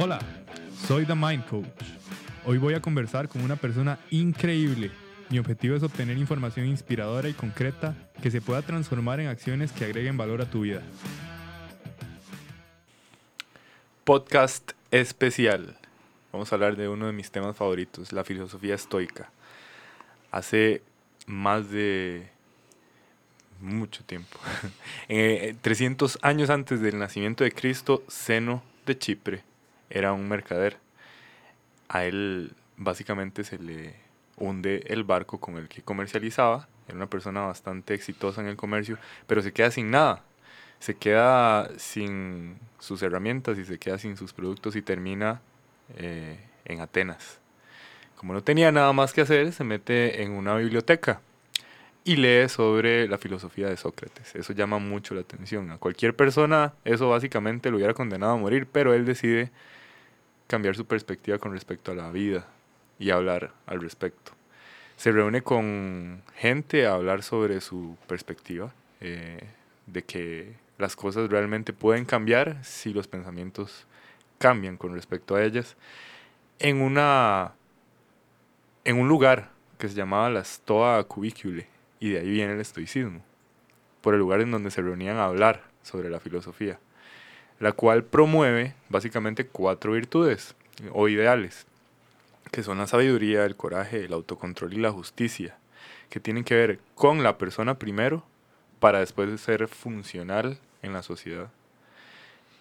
Hola, soy The Mind Coach. Hoy voy a conversar con una persona increíble. Mi objetivo es obtener información inspiradora y concreta que se pueda transformar en acciones que agreguen valor a tu vida. Podcast especial. Vamos a hablar de uno de mis temas favoritos, la filosofía estoica. Hace más de mucho tiempo, 300 eh, años antes del nacimiento de Cristo, Zeno de Chipre era un mercader. A él básicamente se le hunde el barco con el que comercializaba. Era una persona bastante exitosa en el comercio, pero se queda sin nada. Se queda sin sus herramientas y se queda sin sus productos y termina eh, en Atenas. Como no tenía nada más que hacer, se mete en una biblioteca y lee sobre la filosofía de Sócrates. Eso llama mucho la atención. A cualquier persona eso básicamente lo hubiera condenado a morir, pero él decide cambiar su perspectiva con respecto a la vida y hablar al respecto. Se reúne con gente a hablar sobre su perspectiva, eh, de que las cosas realmente pueden cambiar si los pensamientos cambian con respecto a ellas, en, una, en un lugar que se llamaba la Stoa Cubicule, y de ahí viene el estoicismo, por el lugar en donde se reunían a hablar sobre la filosofía la cual promueve básicamente cuatro virtudes o ideales, que son la sabiduría, el coraje, el autocontrol y la justicia, que tienen que ver con la persona primero para después ser funcional en la sociedad.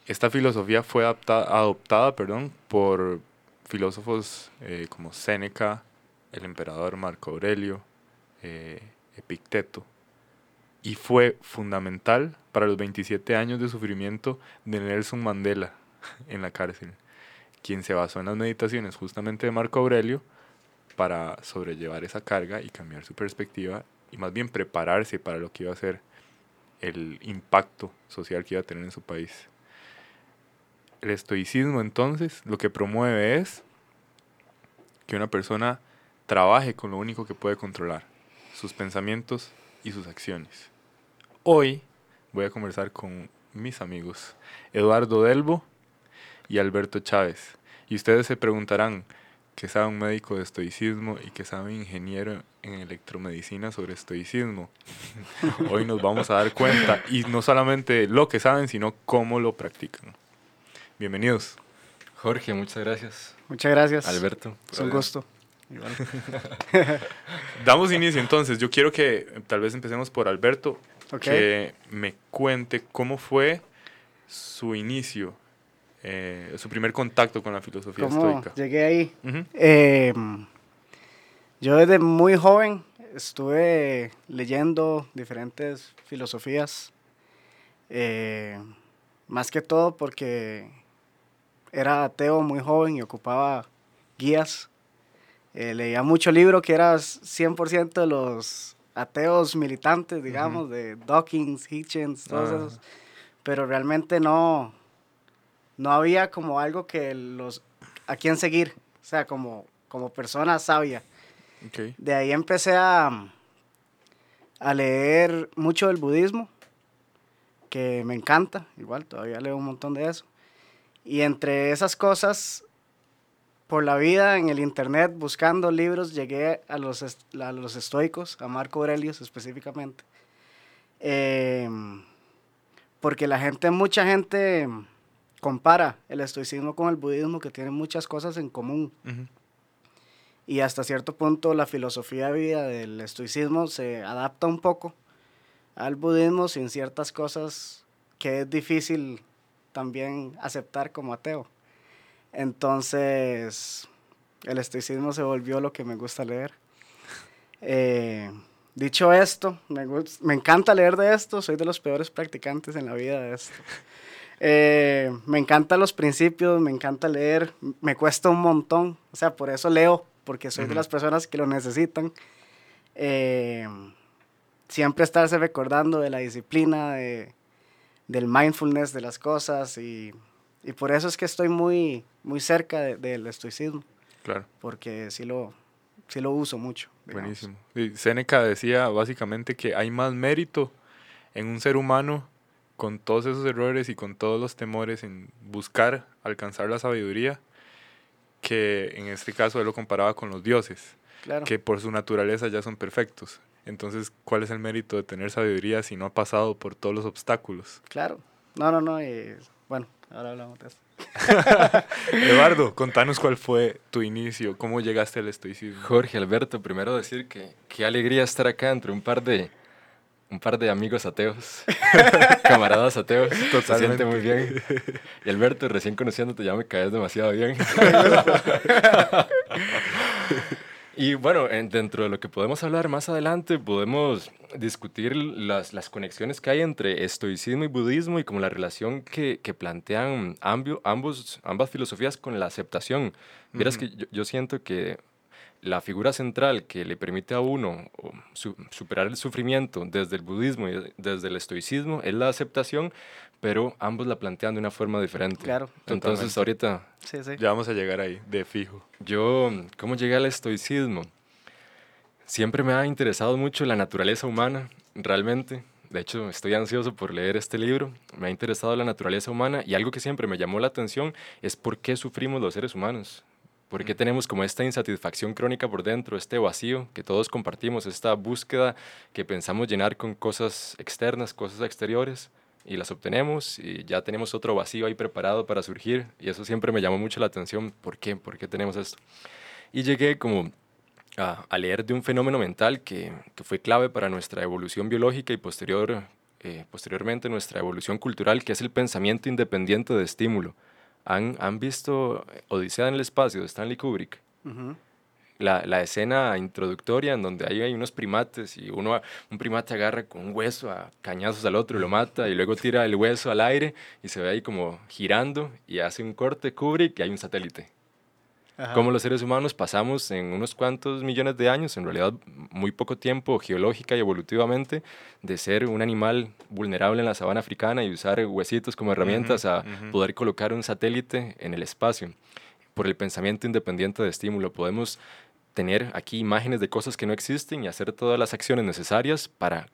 Esta filosofía fue adoptada perdón, por filósofos eh, como Séneca, el emperador Marco Aurelio, eh, Epicteto, y fue fundamental para los 27 años de sufrimiento de Nelson Mandela en la cárcel, quien se basó en las meditaciones justamente de Marco Aurelio para sobrellevar esa carga y cambiar su perspectiva y más bien prepararse para lo que iba a ser el impacto social que iba a tener en su país. El estoicismo entonces lo que promueve es que una persona trabaje con lo único que puede controlar, sus pensamientos y sus acciones. Hoy voy a conversar con mis amigos Eduardo Delbo y Alberto Chávez. Y ustedes se preguntarán, ¿qué sabe un médico de estoicismo y qué sabe un ingeniero en electromedicina sobre estoicismo? Hoy nos vamos a dar cuenta, y no solamente lo que saben, sino cómo lo practican. Bienvenidos. Jorge, muchas gracias. Muchas gracias. Alberto. Es un gusto. Damos inicio entonces. Yo quiero que tal vez empecemos por Alberto, que me cuente cómo fue su inicio, eh, su primer contacto con la filosofía ¿Cómo estoica. Llegué ahí. Em, yo desde muy joven estuve leyendo diferentes filosofías, eh, más que todo porque era ateo muy joven y ocupaba guías eh, leía mucho libro que era 100% de los ateos militantes, digamos, de Dawkins, Hitchens, todos ah. esos. Pero realmente no, no había como algo que los, a quién seguir, o sea, como, como persona sabia. De ahí empecé a, a leer mucho del budismo, que me encanta, igual todavía leo un montón de eso. Y entre esas cosas por la vida en el internet buscando libros, llegué a los, a los estoicos, a Marco Aurelio específicamente. Em, porque la gente, mucha gente compara el estoicismo con el budismo, que tienen muchas cosas en común. Y hasta cierto punto la filosofía de vida del estoicismo se adapta un poco al budismo sin ciertas cosas que es difícil también aceptar como ateo. Entonces, el estoicismo se volvió lo que me gusta leer. Eh, dicho esto, me, me, encanta leer de esto, soy de los peores practicantes en la vida de esto. Eh, me encantan los principios, me encanta leer, me cuesta un montón, o sea, por eso leo, porque soy de las personas que lo necesitan. Eh, siempre estarse recordando de la disciplina, de, del mindfulness de las cosas y y por eso es que estoy muy, muy cerca del estoicismo. Claro. Porque sí lo, sí lo uso mucho. Buenísimo. Y Seneca decía básicamente que hay más mérito en un ser humano con todos esos errores y con todos los temores en buscar alcanzar la sabiduría, que en este caso él lo comparaba con los dioses, Claro. que por su naturaleza ya son perfectos. Entonces, ¿cuál es el mérito de tener sabiduría si no ha pasado por todos los obstáculos? Claro. No, no, no. y, bueno, ahora hablamos de eso. Eduardo, contanos cuál fue tu inicio, cómo llegaste al estoicismo. Jorge, Alberto, primero decir que qué alegría estar acá entre un par de, un par de amigos ateos, camaradas ateos. Se Totalmente. siente muy bien. Y Alberto, recién conociéndote ya me caes demasiado bien. Y bueno, en- dentro de lo que podemos hablar más adelante, podemos discutir las, las conexiones que hay entre estoicismo y budismo y como la relación que, que plantean ambio- ambos, ambas filosofías con la aceptación. Vieras que yo, yo siento que la figura central que le permite a uno su- superar el sufrimiento desde el budismo y desde el estoicismo es la aceptación, pero ambos la plantean de una forma diferente. Claro. Entonces Totalmente. ahorita Sí, sí. Ya vamos a llegar ahí, de fijo. yo, ¿cómo llegué al estoicismo? Siempre me ha interesado mucho la naturaleza humana, realmente. De hecho, estoy ansioso por leer este libro. Me ha interesado la naturaleza humana y algo que siempre me llamó la atención es por qué sufrimos los seres humanos. ¿Por qué tenemos como esta insatisfacción crónica por dentro, este vacío que todos compartimos, esta búsqueda que pensamos llenar con cosas externas, cosas exteriores? Y las obtenemos y ya tenemos otro vacío ahí preparado para surgir y eso siempre me llamó mucho la atención. ¿Por qué? ¿Por qué tenemos esto? Y llegué como a, a leer de un fenómeno mental que, que fue clave para nuestra evolución biológica y posterior, eh, posteriormente nuestra evolución cultural, que es el pensamiento independiente de estímulo. ¿Han, han visto Odisea en el espacio de Stanley Kubrick? Ujú. La, la escena introductoria en donde ahí hay unos primates y uno, un primate agarra con un hueso a cañazos al otro y lo mata y luego tira el hueso al aire y se ve ahí como girando y hace un corte Kubrick y hay un satélite. Ajá. Como los seres humanos pasamos en unos cuantos millones de años, en realidad muy poco tiempo geológica y evolutivamente, de ser un animal vulnerable en la sabana africana y usar huesitos como herramientas a ujú. poder colocar un satélite en el espacio. Por el pensamiento independiente de estímulo podemos tener aquí imágenes de cosas que no existen y hacer todas las acciones necesarias para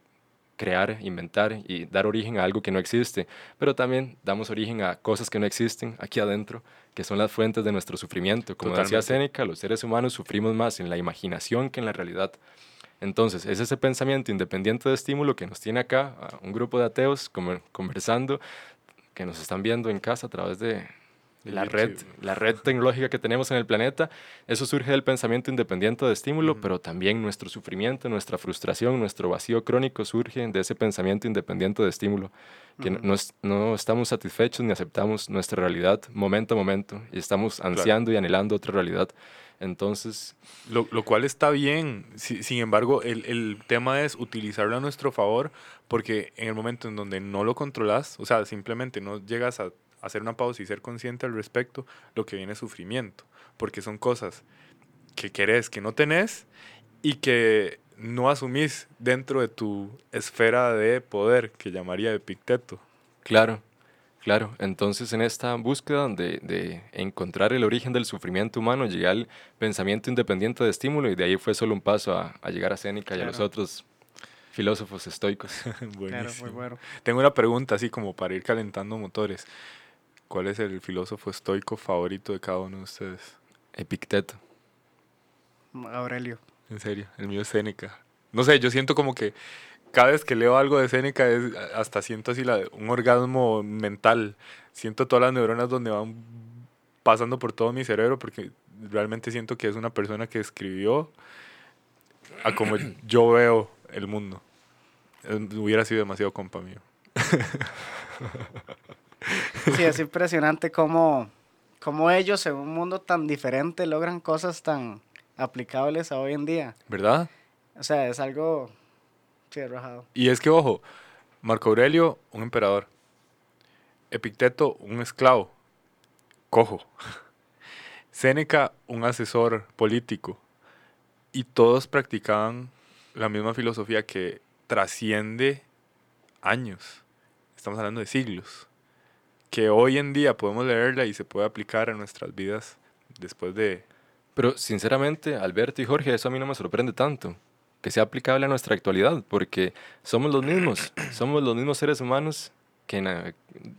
crear, inventar y dar origen a algo que no existe, pero también damos origen a cosas que no existen aquí adentro, que son las fuentes de nuestro sufrimiento. Como decía Totalmente. Séneca, los seres humanos sufrimos más en la imaginación que en la realidad. Entonces, es ese pensamiento independiente de estímulo que nos tiene acá, a un grupo de ateos conversando, que nos están viendo en casa a través De la red, la red tecnológica que tenemos en el planeta. Eso surge del pensamiento independiente de estímulo, pero también nuestro sufrimiento, nuestra frustración, nuestro vacío crónico surge de ese pensamiento independiente de estímulo, que no- no, es- no estamos satisfechos ni aceptamos nuestra realidad momento a momento y estamos ansiando y anhelando otra realidad. Entonces, Lo, lo cual está bien. Si- sin embargo, el, el tema es utilizarlo a nuestro favor porque en el momento en donde no lo controlas, o sea, simplemente no llegas a hacer una pausa y ser consciente al respecto, lo que viene es sufrimiento. Porque son cosas que querés, que no tenés y que no asumís dentro de tu esfera de poder, que llamaría Epicteto. Claro, claro. Entonces, en esta búsqueda de, de encontrar el origen del sufrimiento humano, llegué al pensamiento independiente de estímulo y de ahí fue solo un paso a, a llegar a Séneca y a los Claro. otros filósofos estoicos. Claro, Buenísimo. muy bueno. Tengo una pregunta así como para ir calentando motores. ¿Cuál es el filósofo estoico favorito de cada uno de ustedes? Epicteto. Aurelio. En serio, el mío es Séneca. No sé, yo siento como que cada vez que leo algo de Séneca es, hasta siento así la- un orgasmo mental. Siento todas las neuronas donde van pasando por todo mi cerebro porque realmente siento que es una persona que escribió a como yo veo el mundo. Eh, Hubiera sido demasiado compa mío. Sí, es impresionante cómo, cómo ellos en un mundo tan diferente logran cosas tan aplicables a hoy en día. ¿Verdad? O sea, es algo... Sí, arrojado. Y es que, ojo, Marco Aurelio, un emperador. Epicteto, un esclavo. Cojo. Séneca, un asesor político. Y todos practicaban la misma filosofía que trasciende años. Estamos hablando de siglos. Que hoy en día podemos leerla y se puede aplicar a nuestras vidas después de... Pero sinceramente, Alberto y Jorge, eso a mí no me sorprende tanto, que sea aplicable a nuestra actualidad, porque somos los mismos, somos los mismos seres humanos que,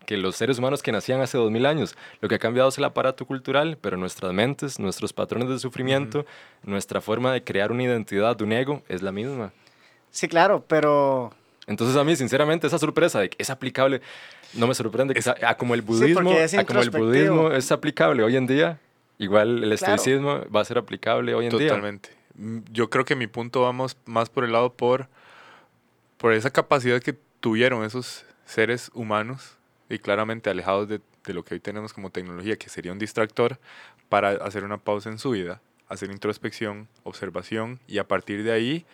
que los seres humanos que nacían hace 2000 años. Lo que ha cambiado es el aparato cultural, pero nuestras mentes, nuestros patrones de sufrimiento, nuestra forma de crear una identidad, un ego, es la misma. Sí, claro, pero Entonces a mí, sinceramente, esa sorpresa de que es aplicable, no me sorprende que Es- a como el Sí, budismo, es a como el budismo es aplicable hoy en día, igual el Claro. estoicismo va a ser aplicable hoy en día. Totalmente. Mm, Yo creo que mi punto vamos más por el lado por, por esa capacidad que tuvieron esos seres humanos y claramente alejados de, de lo que hoy tenemos como tecnología, que sería un distractor, para hacer una pausa en su vida, hacer introspección, observación y a partir de ahí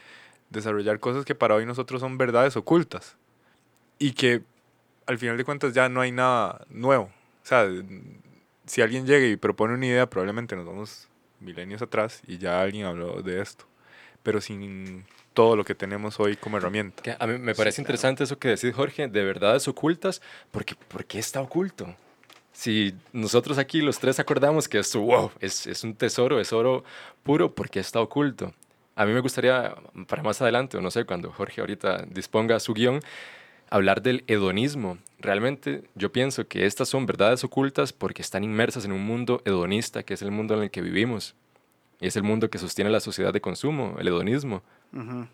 desarrollar cosas que para hoy nosotros son verdades ocultas y que al final de cuentas ya no hay nada nuevo. O sea, si alguien llega y propone una idea, probablemente nos vamos milenios atrás y ya alguien habló de esto, pero sin todo lo que tenemos hoy como herramienta. Que a mí me parece interesante eso que decís, Jorge, de verdades ocultas, porque ¿por qué está oculto? Si nosotros aquí los tres acordamos que esto, wow, es, es un tesoro, es oro puro, ¿por qué está oculto? A mí me gustaría, para más adelante, o no sé, cuando Jorge ahorita disponga su guion, hablar del hedonismo. Realmente yo pienso que estas son verdades ocultas porque están inmersas en un mundo hedonista, que es el mundo en el que vivimos. Y es el mundo que sostiene la sociedad de consumo, el hedonismo. ujú,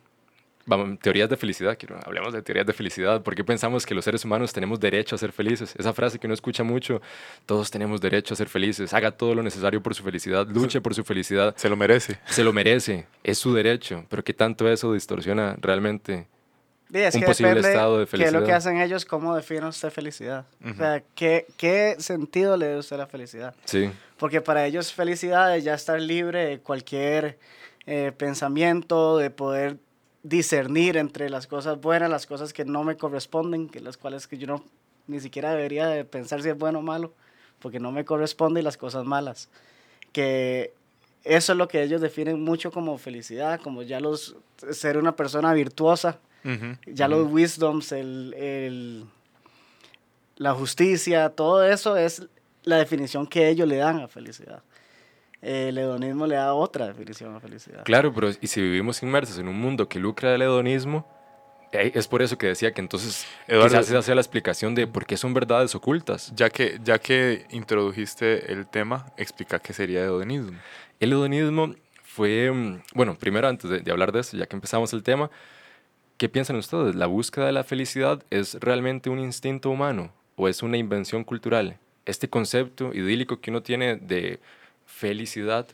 Vamos, teorías de felicidad, quiero, hablemos de teorías de felicidad. ¿Por qué pensamos que los seres humanos tenemos derecho a ser felices? Esa frase que uno escucha mucho, todos tenemos derecho a ser felices, haga todo lo necesario por su felicidad, luche por su felicidad, Se lo merece. se lo merece, es su derecho, pero ¿qué tanto eso distorsiona realmente? Sí, es Un que posible depende estado de qué es lo que felicidad. hacen ellos, cómo define usted felicidad. O Ujú. sea, ¿qué, ¿qué sentido le da usted a la felicidad? Sí, Porque para ellos felicidad es ya estar libre de cualquier eh, pensamiento, de poder discernir entre las cosas buenas, las cosas que no me corresponden, que las cuales que yo no ni siquiera debería de pensar si es bueno o malo, porque no me corresponde y las cosas malas. Que eso es lo que ellos definen mucho como felicidad, como ya los ser una persona virtuosa, ya los wisdoms, el, el- la justicia, todo eso es la definición que ellos le dan a felicidad. El hedonismo le da otra definición a felicidad. claro, pero y si vivimos inmersos en un mundo que lucra del hedonismo, eh, es por eso que decía que entonces Eduardo- quizás esa sea la explicación de por qué son verdades ocultas. Ya que, ya que introdujiste el tema, explica qué sería hedonismo. El hedonismo fue, mm, bueno, primero antes de, de hablar de eso, ya que empezamos el tema, ¿qué piensan ustedes? ¿La búsqueda de la felicidad es realmente un instinto humano o es una invención cultural? Este concepto idílico que uno tiene de felicidad,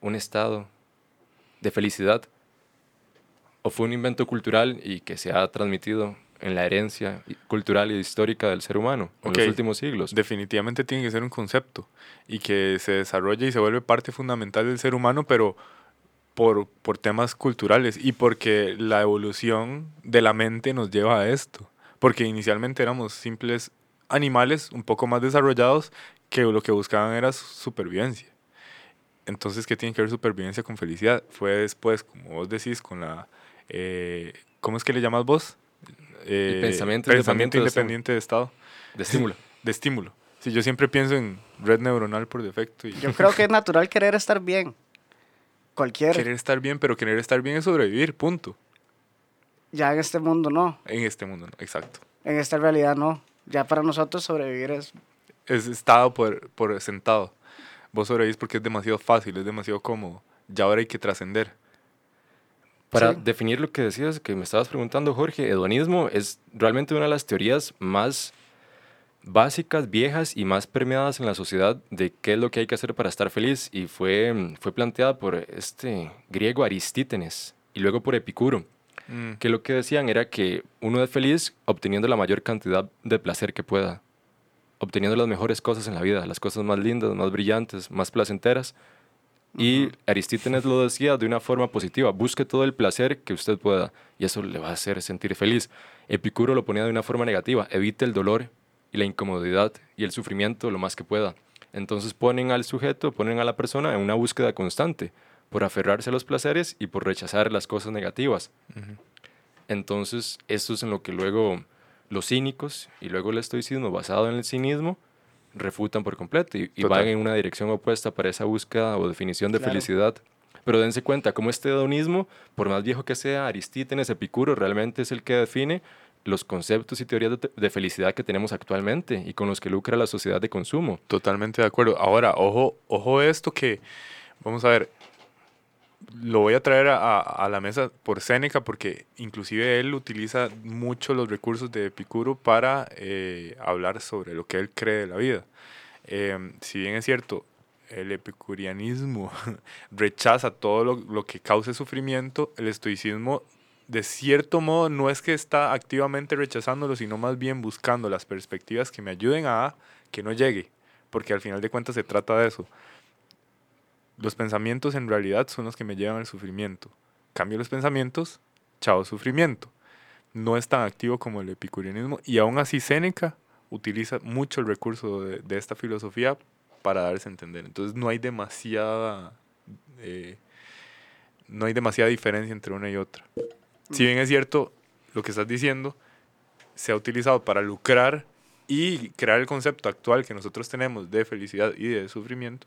un estado de felicidad, o fue un invento cultural y que se ha transmitido en la herencia cultural y histórica del ser humano en los últimos siglos. Definitivamente tiene que ser un concepto y que se desarrolla y se vuelve parte fundamental del ser humano, pero por, por temas culturales y porque la evolución de la mente nos lleva a esto. Porque inicialmente éramos simples animales un poco más desarrollados que lo que buscaban era su- supervivencia. Entonces, ¿qué tiene que ver supervivencia con felicidad? Fue después, como vos decís, con la... eh, ¿Cómo es que le llamas vos? Eh, pensamiento pensamiento independiente de Estado. independiente de Estado De estímulo. de estímulo. Sí, yo siempre pienso en red neuronal por defecto y Yo creo que es natural querer estar bien. Cualquier, querer estar bien, pero querer estar bien es sobrevivir, punto. ya en este mundo no, En este mundo, ¿no? exacto. en esta realidad no. Ya para nosotros sobrevivir es... Es estado por, por sentado. Vos sobrevivís porque es demasiado fácil, es demasiado cómodo. Ya ahora hay que trascender. Para Sí. definir lo que decías, que me estabas preguntando, Jorge, hedonismo es realmente una de las teorías más básicas, viejas y más permeadas en la sociedad de qué es lo que hay que hacer para estar feliz y fue, fue planteada por este griego Aristítenes y luego por Epicuro, Mm, que lo que decían era que uno es feliz obteniendo la mayor cantidad de placer que pueda, obteniendo las mejores cosas en la vida, las cosas más lindas, más brillantes, más placenteras. Y Aristítenes lo decía de una forma positiva, busque todo el placer que usted pueda y eso le va a hacer sentir feliz. Epicuro lo ponía de una forma negativa, evite el dolor y la incomodidad y el sufrimiento lo más que pueda. Entonces ponen al sujeto, ponen a la persona en una búsqueda constante por aferrarse a los placeres y por rechazar las cosas negativas. Entonces, esto es en lo que luego los cínicos y luego el estoicismo basado en el cinismo refutan por completo y, van en una dirección opuesta para esa búsqueda o definición de Claro. felicidad. Pero dense cuenta, como este hedonismo, por más viejo que sea, Aristítenes, Epicuro, realmente es el que define los conceptos y teorías de, de felicidad que tenemos actualmente y con los que lucra la sociedad de consumo. Totalmente de acuerdo. Ahora, ojo, ojo esto que, vamos a ver, lo voy a traer a, a la mesa por Séneca porque inclusive él utiliza mucho los recursos de Epicuro para eh, hablar sobre lo que él cree de la vida. Eh, si bien es cierto, el epicurianismo rechaza todo lo, lo, que cause sufrimiento, el estoicismo de cierto modo no es que está activamente rechazándolo, sino más bien buscando las perspectivas que me ayuden a que no llegue, porque al final de cuentas se trata de eso. Los pensamientos en realidad son los que me llevan al sufrimiento. Cambio los pensamientos, chao sufrimiento. No es tan activo como el epicurianismo y aún así Séneca utiliza mucho el recurso de, de esta filosofía para darse a entender. Entonces no hay demasiada eh, no hay demasiada diferencia entre una y otra. Si bien es cierto lo que estás diciendo, se ha utilizado para lucrar y crear el concepto actual que nosotros tenemos de felicidad y de sufrimiento.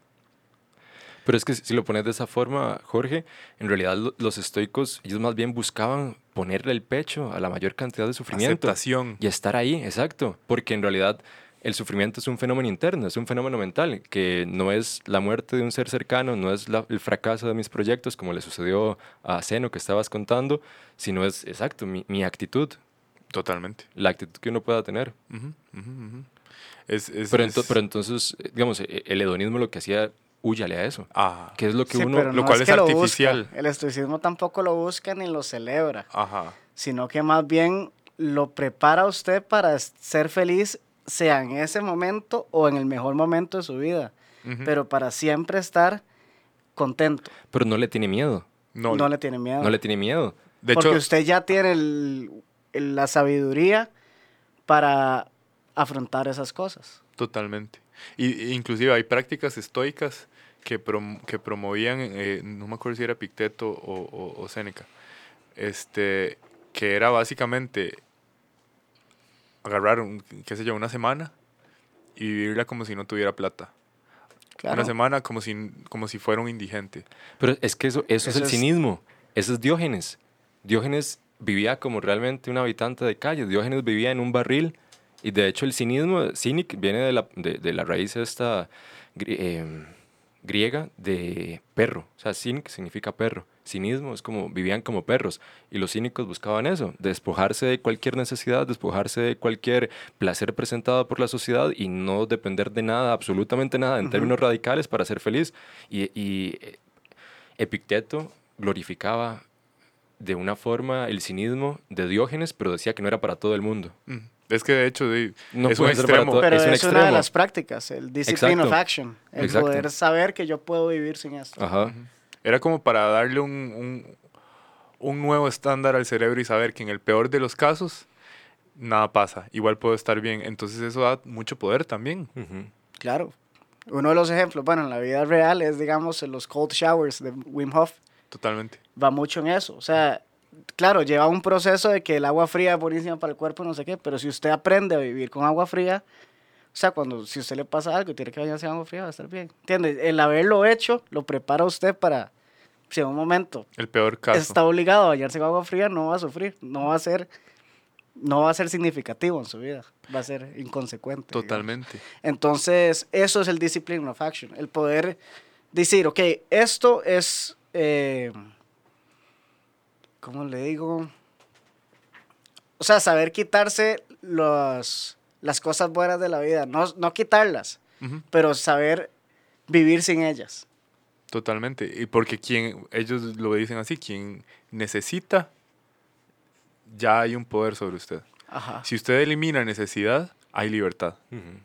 Pero es que si lo pones de esa forma, Jorge, en realidad los estoicos, ellos más bien buscaban ponerle el pecho a la mayor cantidad de sufrimiento. Aceptación. Y estar ahí, exacto. Porque en realidad el sufrimiento es un fenómeno interno, es un fenómeno mental, que no es la muerte de un ser cercano, no es la, el fracaso de mis proyectos, como le sucedió a Zeno que estabas contando, sino es, exacto, mi, mi actitud. Totalmente. La actitud que uno pueda tener. Uh -huh, uh -huh. Es, es, pero, es... ento, pero, entonces, digamos, el hedonismo lo que hacía, huyale a eso. Ah. Que es lo que sí, uno... no lo cual es, que artificial. Lo el estoicismo tampoco lo busca ni lo celebra. Ajá. Sino que más bien lo prepara a usted para ser feliz sea en ese momento o en el mejor momento de su vida, uh -huh. pero para siempre estar contento. Pero no le tiene miedo. No, no le tiene miedo. No le tiene miedo. De Porque hecho, usted ya tiene el, el, la sabiduría para afrontar esas cosas. Totalmente. Y, inclusive hay prácticas estoicas que, prom que promovían, eh, no me acuerdo si era Picteto o, o, o Séneca, este, que era básicamente agarrar, un, qué sé yo, una semana y vivirla como si no tuviera plata. Claro. Una semana como si, como si fuera un indigente. Pero es que eso, eso, eso es el es... cinismo. Eso es Diógenes. Diógenes vivía como realmente un habitante de calle. Diógenes vivía en un barril. Y de hecho el cinismo, cynic, viene de la, de, de la raíz esta eh, griega de perro. O sea, cynic significa perro. Cinismo es como vivían como perros y los cínicos buscaban eso, despojarse de cualquier necesidad, despojarse de cualquier placer presentado por la sociedad y no depender de nada, absolutamente nada, en uh -huh. términos radicales para ser feliz. Y, y Epicteto glorificaba de una forma el cinismo de Diógenes, pero decía que no era para todo el mundo. Uh -huh. Es que de hecho no es un extremo. Pero es, un es una de las prácticas, el discipline Exacto. of action, el Exacto. poder saber que yo puedo vivir sin esto. Ajá. Era como para darle un, un, un, nuevo estándar al cerebro y saber que en el peor de los casos nada pasa, igual puedo estar bien. Entonces eso da mucho poder también. Uh -huh. Claro. Uno de los ejemplos, bueno, en la vida real es, digamos, los cold showers de Wim Hof. Totalmente. Va mucho en eso. O sea, claro, lleva un proceso de que el agua fría es buenísima para el cuerpo, no sé qué, pero si usted aprende a vivir con agua fría, o sea, cuando si usted le pasa algo y tiene que bañarse en agua fría, va a estar bien. ¿Entiende? El haberlo hecho lo prepara usted para, si en un momento el peor caso. está obligado a bañarse en agua fría, no va a sufrir, no va a ser, no va a ser significativo en su vida, va a ser inconsecuente. Totalmente. Digamos. Entonces, eso es el discipline of action, el poder decir, ok, esto es, eh, ¿cómo le digo? O sea, saber quitarse los las cosas buenas de la vida, no, no quitarlas, uh -huh. pero saber vivir sin ellas. Totalmente, y porque quien, ellos lo dicen así, quien necesita, ya hay un poder sobre usted. Ajá. Si usted elimina necesidad, hay libertad. Uh -huh.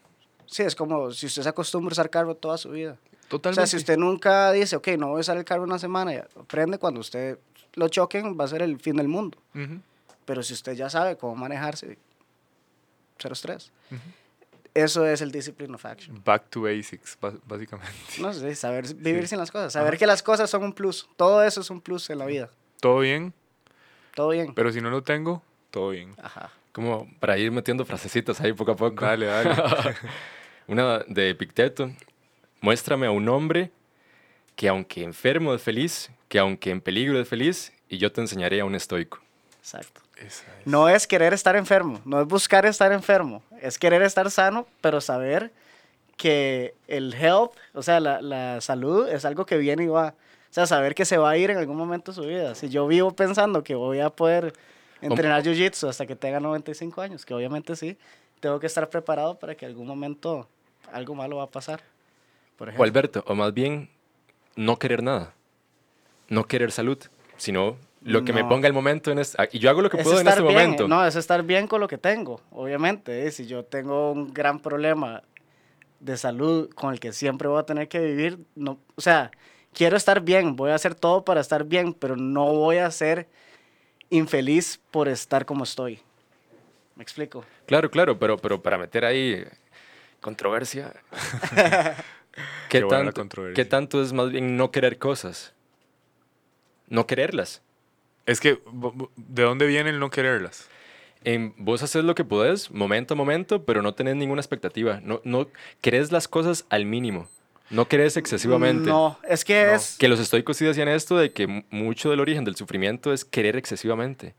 Sí, es como si usted se acostumbra a usar carro toda su vida. Totalmente. O sea, si usted nunca dice, ok, no voy a usar el carro una semana, aprende cuando usted lo choquen, va a ser el fin del mundo. Uh -huh. Pero si usted ya sabe cómo manejarse, cero estrés. Uh -huh. Eso es el discipline of action. Back to basics, básicamente. No sé, saber vivir sí. sin las cosas, saber Ajá. que las cosas son un plus. Todo eso es un plus en la vida. Todo bien. Todo bien. Pero si no lo tengo, todo bien. Ajá. Como para ir metiendo frasecitas ahí poco a poco. Dale, dale. Una de Epicteto. Muéstrame a un hombre que aunque enfermo es feliz, que aunque en peligro es feliz, y yo te enseñaré a un estoico. Exacto. Es. No es querer estar enfermo, no es buscar estar enfermo, es querer estar sano, pero saber que el health, o sea, la, la salud es algo que viene y va. O sea, saber que se va a ir en algún momento de su vida. Si yo vivo pensando que voy a poder entrenar jiu-jitsu hasta que tenga 95 años, que obviamente sí, tengo que estar preparado para que algún momento algo malo va a pasar. Por O ejemplo. Alberto, o más bien, no querer nada. No querer salud, sino lo que me ponga el momento en este... Y yo hago lo que Es puedo en este bien, momento. No, es estar bien con lo que tengo, obviamente. ¿eh? Si yo tengo un gran problema de salud con el que siempre voy a tener que vivir, no, o sea, quiero estar bien, voy a hacer todo para estar bien, pero no voy a ser infeliz por estar como estoy. ¿Me explico? Claro, claro, pero, pero para meter ahí controversia. ¿Qué, Qué buena la tanto, controversia. ¿Qué tanto es más bien no querer cosas? No quererlas. Es que, ¿de dónde viene el no quererlas? En, vos haces lo que podés, momento a momento, pero no tenés ninguna expectativa. No, no querés las cosas al mínimo. No querés excesivamente. No, es que No. es... Que los estoicos sí decían esto de que mucho del origen del sufrimiento es querer excesivamente.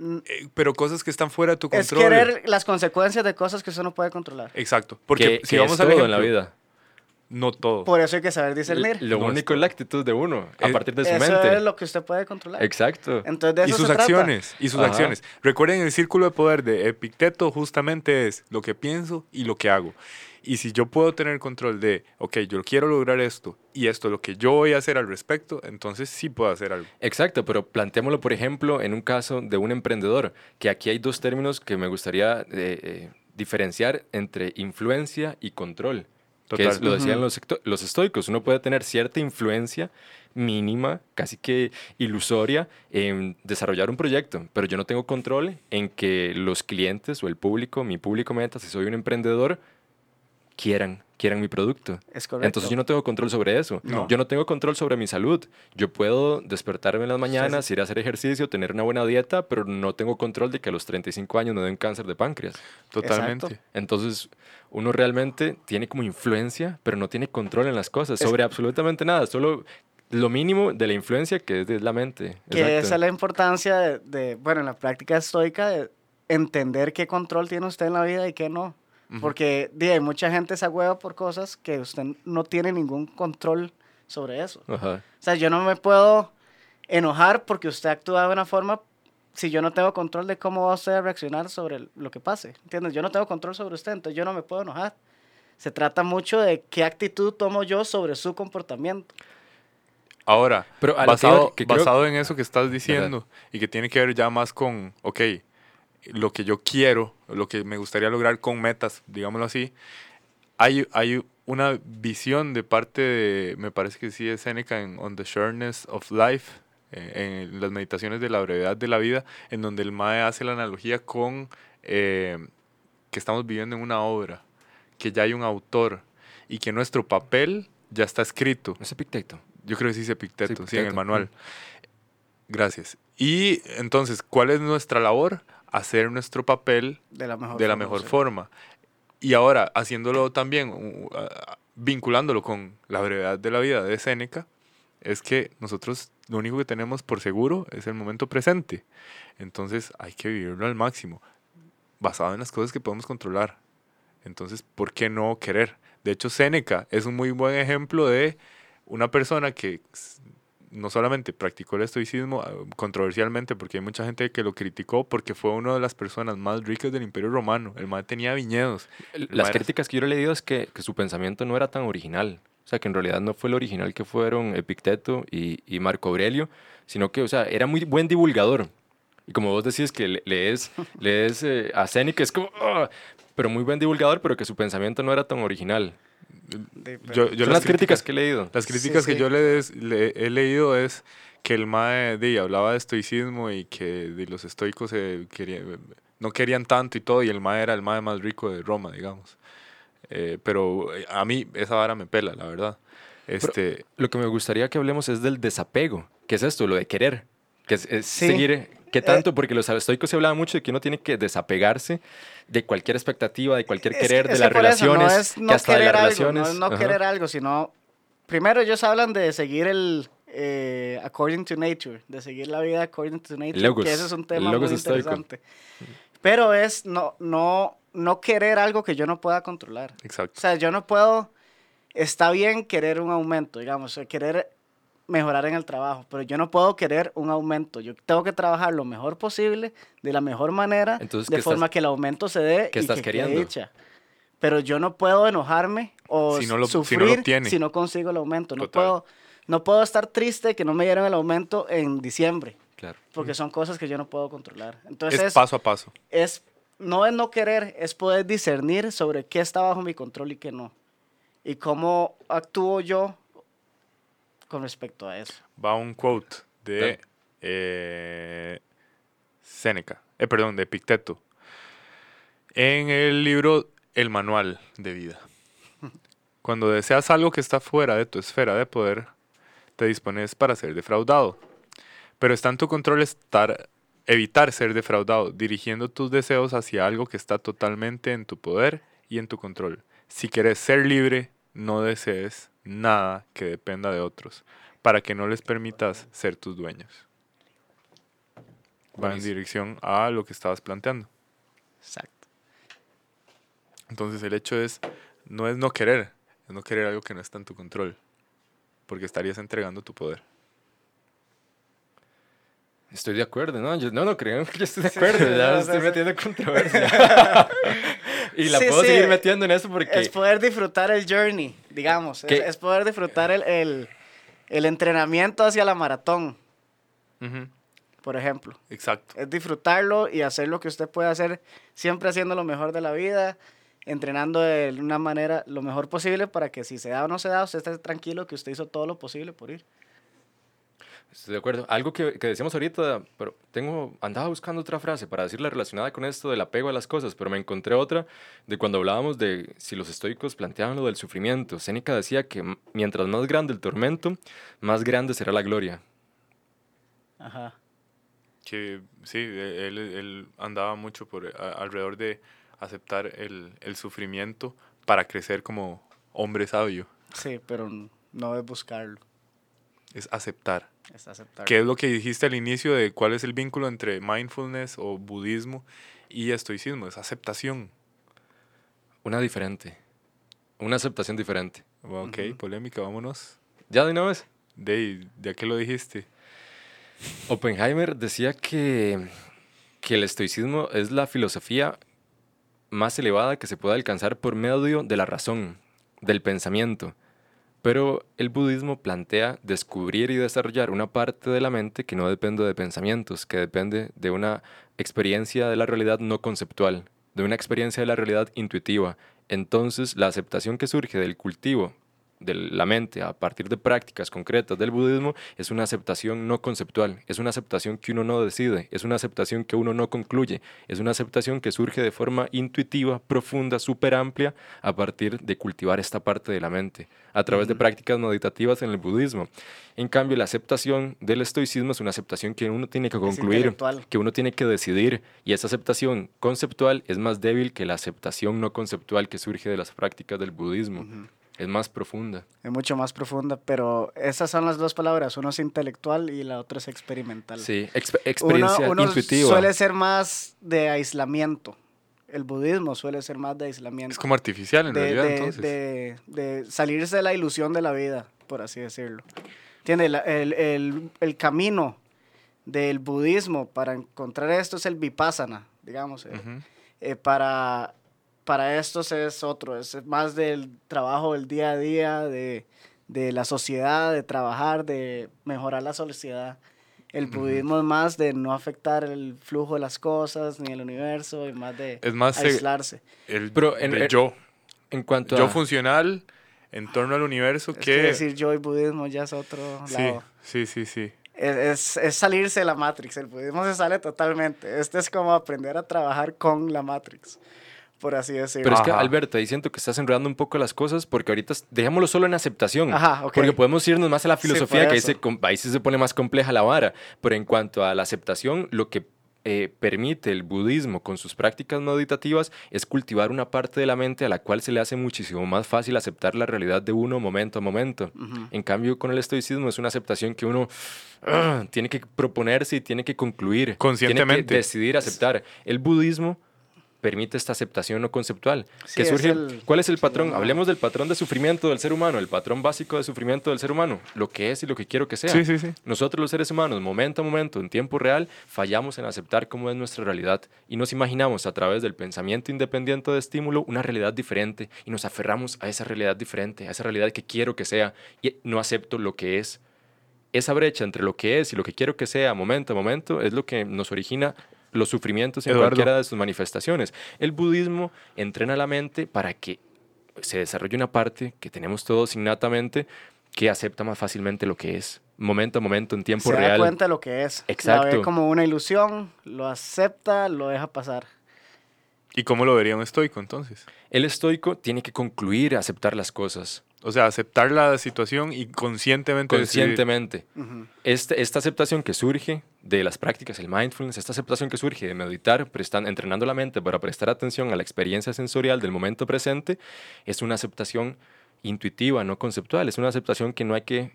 Eh, pero cosas que están fuera de tu Es control. querer las consecuencias de cosas que usted no puede controlar. Exacto. Porque que, si que vamos es al todo ejemplo, en la vida. No todo. Por eso hay que saber discernir. Lo No, único es la actitud de uno, a Es- partir de su eso mente. es lo que usted puede controlar. Exacto. Entonces de y eso sus se trata. acciones, y sus Ajá. acciones. Recuerden, el círculo de poder de Epicteto justamente es lo que pienso y lo que hago. Y si yo puedo tener control de, ok, yo quiero lograr esto y esto es lo que yo voy a hacer al respecto, entonces sí puedo hacer algo. Exacto, pero planteémoslo, por ejemplo, en un caso de un emprendedor, que aquí hay dos términos que me gustaría eh, eh, diferenciar entre influencia y control. Que es, lo decían los, los estoicos, uno puede tener cierta influencia mínima, casi que ilusoria, en desarrollar un proyecto, pero yo no tengo control en que los clientes o el público, mi público meta, si soy un emprendedor, quieran, quieran mi producto. Es correcto. Entonces yo no tengo control sobre eso. No. Yo no tengo control sobre mi salud. Yo puedo despertarme en las mañanas, ir a hacer ejercicio, tener una buena dieta, pero no tengo control de que a los 35 años me den cáncer de páncreas. Totalmente. Exacto. Entonces uno realmente tiene como influencia, pero no tiene control en las cosas, Es- sobre absolutamente nada, solo lo mínimo de la influencia que es de la mente. Que Exacto. esa es la importancia de, de, bueno, en la práctica estoica, de entender qué control tiene usted en la vida y qué no. Porque di, hay mucha gente se hueva por cosas que usted no tiene ningún control sobre eso. Ajá. O sea, yo no me puedo enojar porque usted actúa de una forma si yo no tengo control de cómo va usted a reaccionar sobre lo que pase. ¿Entiendes? Yo no tengo control sobre usted, entonces yo no me puedo enojar. Se trata mucho de qué actitud tomo yo sobre su comportamiento. Ahora, Pero a lo que basado, que creo- basado en eso que estás diciendo y que tiene que ver ya más con, ok, lo que yo quiero, lo que me gustaría lograr con metas, digámoslo así, hay, hay una visión de parte de, me parece que sí es Seneca en On the Shortness of Life, eh, en las meditaciones de la brevedad de la vida, en donde el Mae hace la analogía con eh, que estamos viviendo en una obra, que ya hay un autor y que nuestro papel ya está escrito. Es Epicteto. Yo creo que sí dice Picteto, Sí, sí, en el manual. Gracias. Y entonces, ¿cuál es nuestra labor? Hacer nuestro papel De la mejor de la forma, mejor sí. forma. Y ahora, haciéndolo también, uh, vinculándolo con la brevedad de la vida de Séneca, es que nosotros lo único que tenemos por seguro es el momento presente. Entonces hay que vivirlo al máximo, basado en las cosas que podemos controlar. Entonces, ¿por qué no querer? De hecho, Séneca es un muy buen ejemplo de una persona que no solamente practicó el estoicismo ah, controversialmente, porque hay mucha gente que lo criticó porque fue una de las personas más ricas del Imperio Romano. El man tenía viñedos. Las Mae- críticas que yo le he leído es que, que su pensamiento no era tan original. O sea, que en realidad no fue el original que fueron Epicteto y, y Marco Aurelio, sino que, o sea, era muy buen divulgador. Y como vos decís que le- lees, lees eh, a Séneca, es como, "Ah", pero muy buen divulgador, pero que su pensamiento no era tan original. De- Yo, yo Son las críticas que he leído. Las Sí, críticas que sí. yo le, des- le he leído es que el mae de, hablaba de estoicismo y que de los estoicos quería- no querían tanto y todo, y el mae era el mae más rico de Roma, digamos. Eh, pero eh, a mí esa vara me pela, la verdad. Este, Lo que me gustaría que hablemos es del desapego. ¿Qué es esto? Lo de querer. Que es, es Sí. seguir. ¿Qué tanto? Porque los estoicos se hablaba mucho de que uno tiene que desapegarse de cualquier expectativa, de cualquier querer, es de las eso, relaciones, no no que hasta de las algo, relaciones. no es no ajá. querer algo, sino primero ellos hablan de seguir el, eh, according to nature, de seguir la vida according to nature, Logos. que ese es un tema muy estoico. interesante. Pero es no, no, no querer algo que yo no pueda controlar. O Exacto. sea, yo no puedo, está bien querer un aumento, digamos, o querer mejorar en el trabajo, pero yo no puedo querer un aumento. Yo tengo que trabajar lo mejor posible, de la mejor manera, Entonces, de ¿qué forma estás- que el aumento se dé qué y estás que quede queriendo? dicha. Pero yo no puedo enojarme o Si no lo- si no lo sufrir si no consigo el aumento. No Total. puedo, no puedo estar triste que no me dieron el aumento en diciembre, Claro. porque son cosas que yo no puedo controlar. Entonces, es paso a paso. es no es no querer, es poder discernir sobre qué está bajo mi control y qué no. Y cómo actúo yo con respecto a eso. Va un quote de eh, Séneca, eh, perdón, de Epicteto, en el libro El Manual de Vida. Cuando deseas algo que está fuera de tu esfera de poder, te dispones para ser defraudado. Pero está en tu control estar, evitar ser defraudado, dirigiendo tus deseos hacia algo que está totalmente en tu poder y en tu control. Si quieres ser libre, no desees nada que dependa de otros, para que no les permitas ser tus dueños. Va en dirección a lo que estabas planteando. Exacto. Entonces el hecho es, no es no querer, es no querer algo que no está en tu control, porque estarías entregando tu poder. Estoy de acuerdo, ¿no? Yo, no, no creo que yo estoy de acuerdo. sí, ya no, estoy sí. metiendo en controversia. y la Sí, puedo sí, seguir metiendo en eso porque... Es poder disfrutar el journey, digamos. Es, poder disfrutar el, el, el entrenamiento hacia la maratón, por ejemplo. Exacto. Es disfrutarlo y hacer lo que usted puede hacer, siempre haciendo lo mejor de la vida, entrenando de una manera lo mejor posible para que si se da o no se da, usted esté tranquilo que usted hizo todo lo posible por ir. Estoy de acuerdo. Algo que, que decíamos ahorita, pero tengo, andaba buscando otra frase para decirla relacionada con esto del apego a las cosas, pero me encontré otra de cuando hablábamos de si los estoicos planteaban lo del sufrimiento. Séneca decía que mientras más grande el tormento, más grande será la gloria. Ajá. Que sí, e- él, él andaba mucho por a- alrededor de aceptar el, el sufrimiento para crecer como hombre sabio. Sí, pero no es buscarlo, Es aceptar. es aceptarlo. ¿Qué es lo que dijiste al inicio de cuál es el vínculo entre mindfulness o budismo y estoicismo? Es aceptación. Una diferente. Una aceptación diferente. Ok, polémica, vámonos. ¿Ya de una vez? De, ¿De qué lo dijiste? Oppenheimer decía que, que el estoicismo es la filosofía más elevada que se puede alcanzar por medio de la razón, del pensamiento. Pero el budismo plantea descubrir y desarrollar una parte de la mente que no depende de pensamientos, que depende de una experiencia de la realidad no conceptual, de una experiencia de la realidad intuitiva. Entonces, la aceptación que surge del cultivo de la mente a partir de prácticas concretas del budismo es una aceptación no conceptual, es una aceptación que uno no decide, es una aceptación que uno no concluye, es una aceptación que surge de forma intuitiva, profunda, súper amplia a partir de cultivar esta parte de la mente, a través de prácticas meditativas en el budismo. En cambio, la aceptación del estoicismo es una aceptación que uno tiene que concluir, que uno tiene que decidir, y esa aceptación conceptual es más débil que la aceptación no conceptual que surge de las prácticas del budismo. Es más profunda. Es mucho más profunda, pero esas son las dos palabras. Uno es intelectual y la otra es experimental. Sí, exp- Uno, experiencia uno intuitiva. suele ser más de aislamiento. El budismo suele ser más de aislamiento. Es como artificial en de, realidad, de- entonces. de- de salirse de la ilusión de la vida, por así decirlo. La- El, el- el camino del budismo para encontrar esto es el vipassana, digamos. eh, para, para estos es otro, es más del trabajo del día a día, de, de la sociedad, de trabajar, de mejorar la sociedad. El budismo es más de no afectar el flujo de las cosas ni el universo y más de Es más eh, aislarse. el Pero en- de en- yo. En cuanto Yo a... funcional en torno al universo Es que que... decir yo y budismo ya es otro sí, lado. sí, sí, sí. Es, es- es salirse de la Matrix. El budismo se sale totalmente. Este es como aprender a trabajar con la Matrix, por así decirlo. Pero es que. Alberto, ahí siento que estás enredando un poco las cosas porque ahorita dejémoslo solo en aceptación. Ajá, ok. Porque podemos irnos más a la Sí, filosofía por que ahí se, ahí sí se pone más compleja la vara. Pero en cuanto a la aceptación, lo que eh, permite el budismo con sus prácticas meditativas es cultivar una parte de la mente a la cual se le hace muchísimo más fácil aceptar la realidad de uno momento a momento. En cambio, con el estoicismo es una aceptación que uno ah, tiene que proponerse y tiene que concluir. Conscientemente. Tiene que decidir aceptar. El budismo permite esta aceptación no conceptual. Sí, que es surge, el- ¿Cuál es el patrón? Hablemos del patrón de sufrimiento del ser humano, el patrón básico de sufrimiento del ser humano, lo que es y lo que quiero que sea. Sí, sí, sí. Nosotros los seres humanos, momento a momento, en tiempo real, fallamos en aceptar cómo es nuestra realidad y nos imaginamos a través del pensamiento independiente de estímulo una realidad diferente y nos aferramos a esa realidad diferente, a esa realidad que quiero que sea y no acepto lo que es. Esa brecha entre lo que es y lo que quiero que sea momento a momento es lo que nos origina los sufrimientos en Eduardo. cualquiera de sus manifestaciones. El budismo entrena la mente para que se desarrolle una parte que tenemos todos innatamente que acepta más fácilmente lo que es, momento a momento, en tiempo se real. da cuenta de lo que es. La Exacto. ve como una ilusión, lo acepta, lo deja pasar. ¿Y cómo lo vería un estoico entonces? El estoico tiene que concluir, aceptar las cosas O sea, aceptar la situación y conscientemente decidir. conscientemente. Este- esta aceptación que surge de las prácticas, el mindfulness, esta aceptación que surge de meditar, prestan- entrenando la mente para prestar atención a la experiencia sensorial del momento presente, es una aceptación intuitiva, no conceptual. Es una aceptación que no hay que,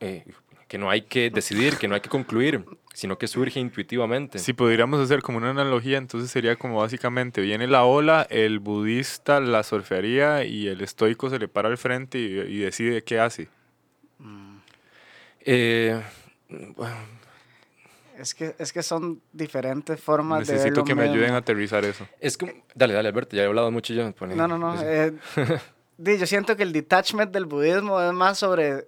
eh, que, no hay que decidir, que no hay que concluir, sino que surge intuitivamente. Si pudiéramos hacer como una analogía, entonces sería como básicamente viene la ola, el budista la surfearía y el estoico se le para al frente y, y decide qué hace. Eh, bueno, Es que, es que son diferentes formas de ver Necesito que me mismo. ayuden a aterrizar eso. es como, dale, dale, Alberto, ya he hablado mucho yo. pone- No, no, no. eh, di, yo siento que el detachment del budismo es más sobre...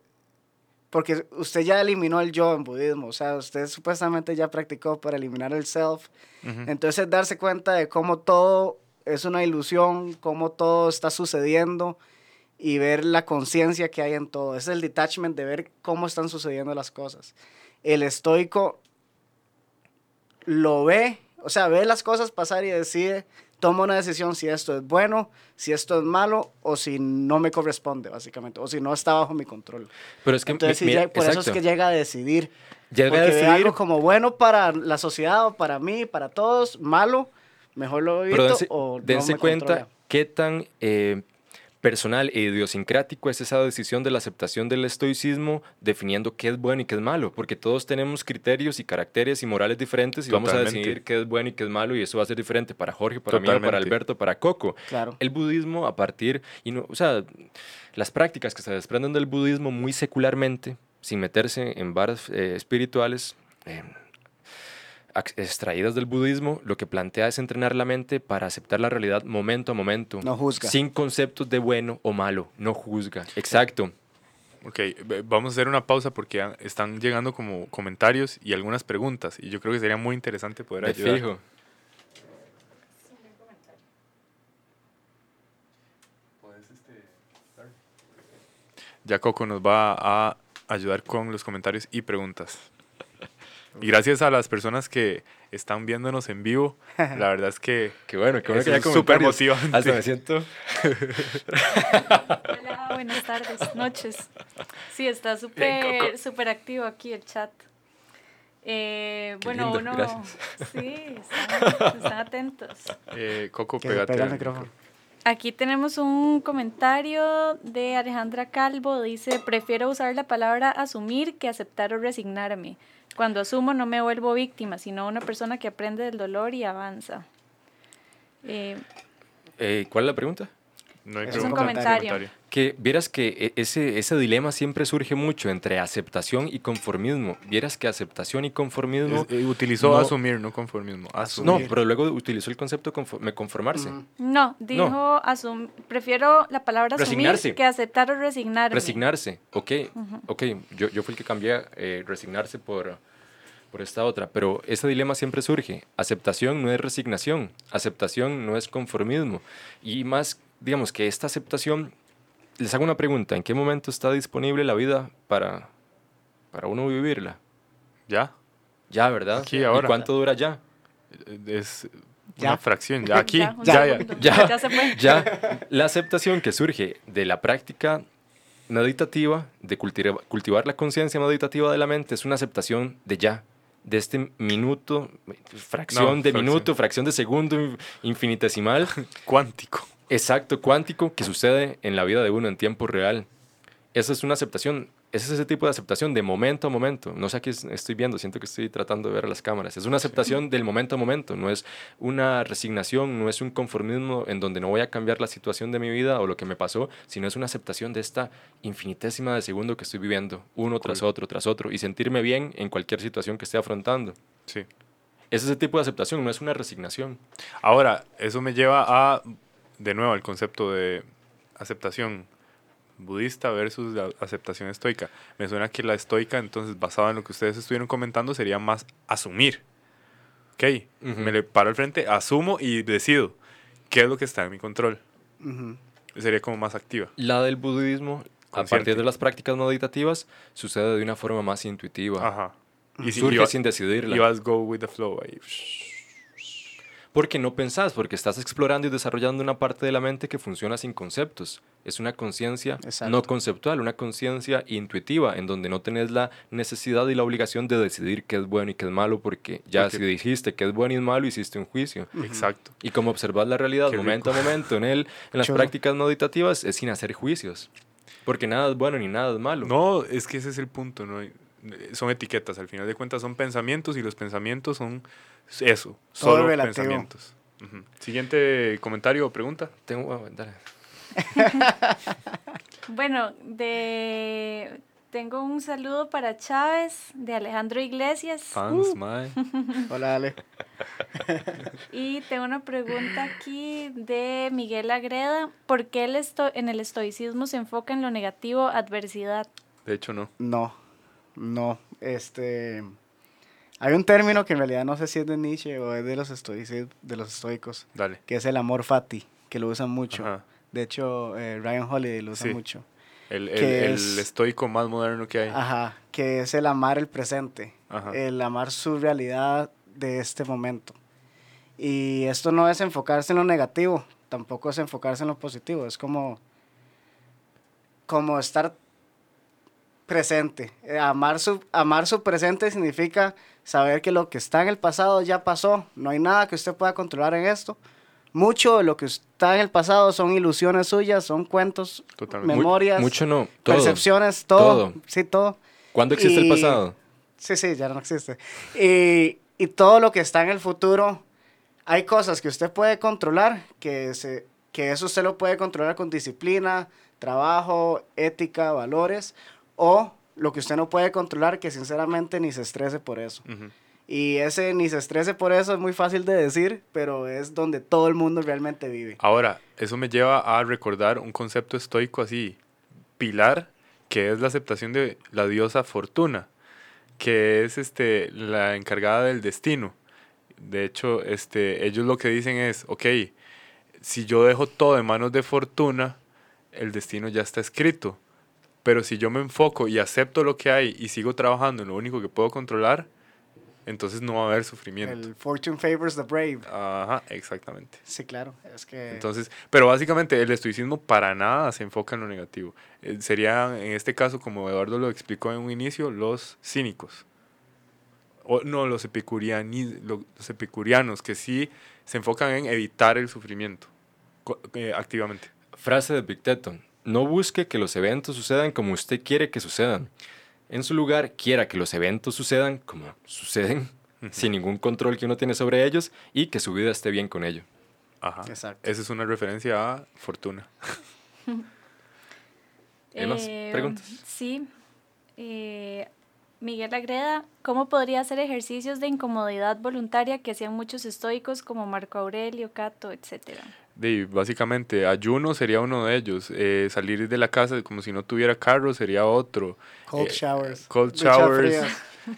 Porque usted ya eliminó el yo en budismo. O sea, usted supuestamente ya practicó para eliminar el self. Ujú. Entonces es darse cuenta de cómo todo es una ilusión, cómo todo está sucediendo y ver la conciencia que hay en todo. Es el detachment de ver cómo están sucediendo las cosas. El estoico lo ve, o sea, ve las cosas pasar y decide, toma una decisión si esto es bueno, si esto es malo o si no me corresponde, básicamente, o si no está bajo mi control. Pero es que, Entonces, ya- por eso es que llega a decidir. Llega a decidir- algo como bueno para la sociedad o para mí, para todos, malo, mejor lo evito Pero dense, o no dense me cuenta controla. qué tan eh, personal e idiosincrático es esa decisión de la aceptación del estoicismo definiendo qué es bueno y qué es malo, porque todos tenemos criterios y caracteres y morales diferentes y vamos a Totalmente. decidir qué es bueno y qué es malo y eso va a ser diferente para Jorge, para mí, o para Totalmente. Alberto, para Coco. Claro. El budismo a partir, y no, o sea, las prácticas que se desprenden del budismo muy secularmente, sin meterse en varas eh, espirituales, eh, extraídas del budismo, lo que plantea es entrenar la mente para aceptar la realidad momento a momento. No juzga. Sin conceptos de bueno o malo, no juzga. Exacto. Ok, vamos a hacer una pausa porque ya están llegando como comentarios y algunas preguntas y yo creo que sería muy interesante poder De ayudar. fijo. Ya Coco nos va a ayudar con los comentarios y preguntas. Y gracias a las personas que están viéndonos en vivo, la verdad es que Qué bueno, qué bueno Eso que es súper motivante. Hasta me siento... Hola, buenas tardes, noches. Sí, está súper activo aquí el chat. Eh, bueno, lindo, uno. gracias. Sí, están, están atentos. eh, Coco, pégate pega el al micrófono. Aquí tenemos un comentario de Alejandra Calvo. Dice: Prefiero usar la palabra asumir que aceptar o resignarme. Cuando asumo, no me vuelvo víctima, sino una persona que aprende del dolor y avanza. Eh, Eh, ¿Cuál es la pregunta? No hay Es un comentario. Que vieras que e- ese, ese dilema siempre surge mucho entre aceptación y conformismo. Vieras que aceptación y conformismo... Es- eh, utilizó no- asumir, no conformismo. no, Asumir. pero luego utilizó el concepto conforme, conformarse. Ujú. no, dijo: asum- Prefiero la palabra asumir Resignarse. que aceptar o resignarme. Resignarse, ok, ok. Yo, yo fui el que cambié eh, resignarse por, por esta otra, pero ese dilema siempre surge. Aceptación no es resignación, aceptación no es conformismo. Y más, digamos que esta aceptación, les hago una pregunta, ¿en qué momento está disponible la vida para, para uno vivirla? Ya, Ya, ¿verdad? Aquí, ¿Y ahora. cuánto dura ya? es Ya. una fracción. Ya aquí, ya, ya. ya. ya se fue. Ya, la aceptación que surge de la práctica meditativa, de cultiva- cultivar la conciencia meditativa de la mente, es una aceptación de ya. de este minuto, fracción No, de fracción. minuto, fracción de segundo in- infinitesimal, Cuántico. Exacto, cuántico, que sucede en la vida de uno en tiempo real. Esa es una aceptación, ese es ese tipo de aceptación de momento a momento. No sé a qué es- estoy viendo, siento que estoy tratando de ver a las cámaras. Es una aceptación del momento a momento, no es una resignación, no es un conformismo en donde no voy a cambiar la situación de mi vida o lo que me pasó, sino es una aceptación de esta infinitésima de segundo que estoy viviendo, uno tras otro, tras otro, y sentirme bien en cualquier situación que esté afrontando. Sí. Es ese tipo de aceptación, no es una resignación. Ahora, eso me lleva a, de nuevo, al concepto de aceptación budista versus la aceptación estoica. Me suena que la estoica, entonces, basada en lo que ustedes estuvieron comentando, sería más asumir. Ok, me le paro al frente, asumo y decido qué es lo que está en mi control. Sería como más activa. La del budismo, a partir de las prácticas meditativas, sucede de una forma más intuitiva. Ajá. Y, Surge y va- sin decidirla. y vas go with the flow ahí. Porque no pensás, porque estás explorando y desarrollando una parte de la mente que funciona sin conceptos. Es una conciencia no conceptual, una conciencia intuitiva, en donde no tenés la necesidad y la obligación de decidir qué es bueno y qué es malo, porque ya Porque- si dijiste qué es bueno y malo, hiciste un juicio. Exacto. Y como observas la realidad Qué momento a momento en, él, en las prácticas meditativas, es sin hacer juicios. Porque nada es bueno ni nada es malo. No, es que ese es el punto, ¿no? Son etiquetas, al final de cuentas son pensamientos y los pensamientos son eso, Todo solo relativo. pensamientos. Siguiente comentario o pregunta. Tengo, ah, dale. Bueno, de tengo un saludo para Chávez de Alejandro Iglesias Fans, Uh. mae. Hola, Ale. y tengo una pregunta aquí de Miguel Agreda. ¿Por qué el esto- en el estoicismo se enfoca en lo negativo, adversidad? De hecho, no. No, no. Este. Hay un término que en realidad no sé si es de Nietzsche o es de los, estoici- de los estoicos, Dale. que es el amor fati, que lo usan mucho. Ajá. De hecho, eh, Ryan Holiday lo usa Sí. mucho. El, estoico más moderno que hay. Ajá, que es el amar el presente, Ajá. el amar su realidad de este momento. Y esto no es enfocarse en lo negativo, tampoco es enfocarse en lo positivo, es como, como estar presente. Eh, amar, su, amar su presente significa saber que lo que está en el pasado ya pasó, no hay nada que usted pueda controlar en esto. Mucho de lo que está en el pasado son ilusiones suyas, son cuentos, Totalmente. Memorias, mucho no, todo. percepciones, todo, todo. Sí, todo. ¿Cuándo existe el pasado? Sí, sí, ya no existe. Y, y todo lo que está en el futuro, hay cosas que usted puede controlar, que, se, que eso usted lo puede controlar con disciplina, trabajo, ética, valores, o lo que usted no puede controlar, que sinceramente ni se estrese por eso. Y ese ni se estrese por eso es muy fácil de decir, pero es donde todo el mundo realmente vive. Ahora, eso me lleva a recordar un concepto estoico así, pilar, que es la aceptación de la diosa Fortuna, que es este, la encargada del destino. De hecho, este, ellos lo que dicen es, ok, si yo dejo todo en manos de Fortuna, el destino ya está escrito. Pero si yo me enfoco y acepto lo que hay y sigo trabajando en lo único que puedo controlar, entonces no va a haber sufrimiento. El fortune favors the brave. Ajá, exactamente. Sí, claro. Es que... Entonces, pero básicamente el estoicismo para nada se enfoca en lo negativo. Eh, sería en este caso, como Eduardo lo explicó en un inicio, los cínicos. O no, los, los epicurianos, que sí se enfocan en evitar el sufrimiento eh, activamente. Frase de Epicteto. No busque que los eventos sucedan como usted quiere que sucedan. En su lugar, quiera que los eventos sucedan como suceden, sin ningún control que uno tiene sobre ellos y que su vida esté bien con ello. Ajá. Exacto. Esa es una referencia a Fortuna. ¿Hay más Eh, preguntas? Sí. Eh, Miguel Agreda, ¿cómo podría hacer ejercicios de incomodidad voluntaria que hacían muchos estoicos como Marco Aurelio, Cato, etcétera? De, básicamente, ayuno sería uno de ellos. eh, salir de la casa como si no tuviera carro sería otro. Cold eh, showers. Cold showers.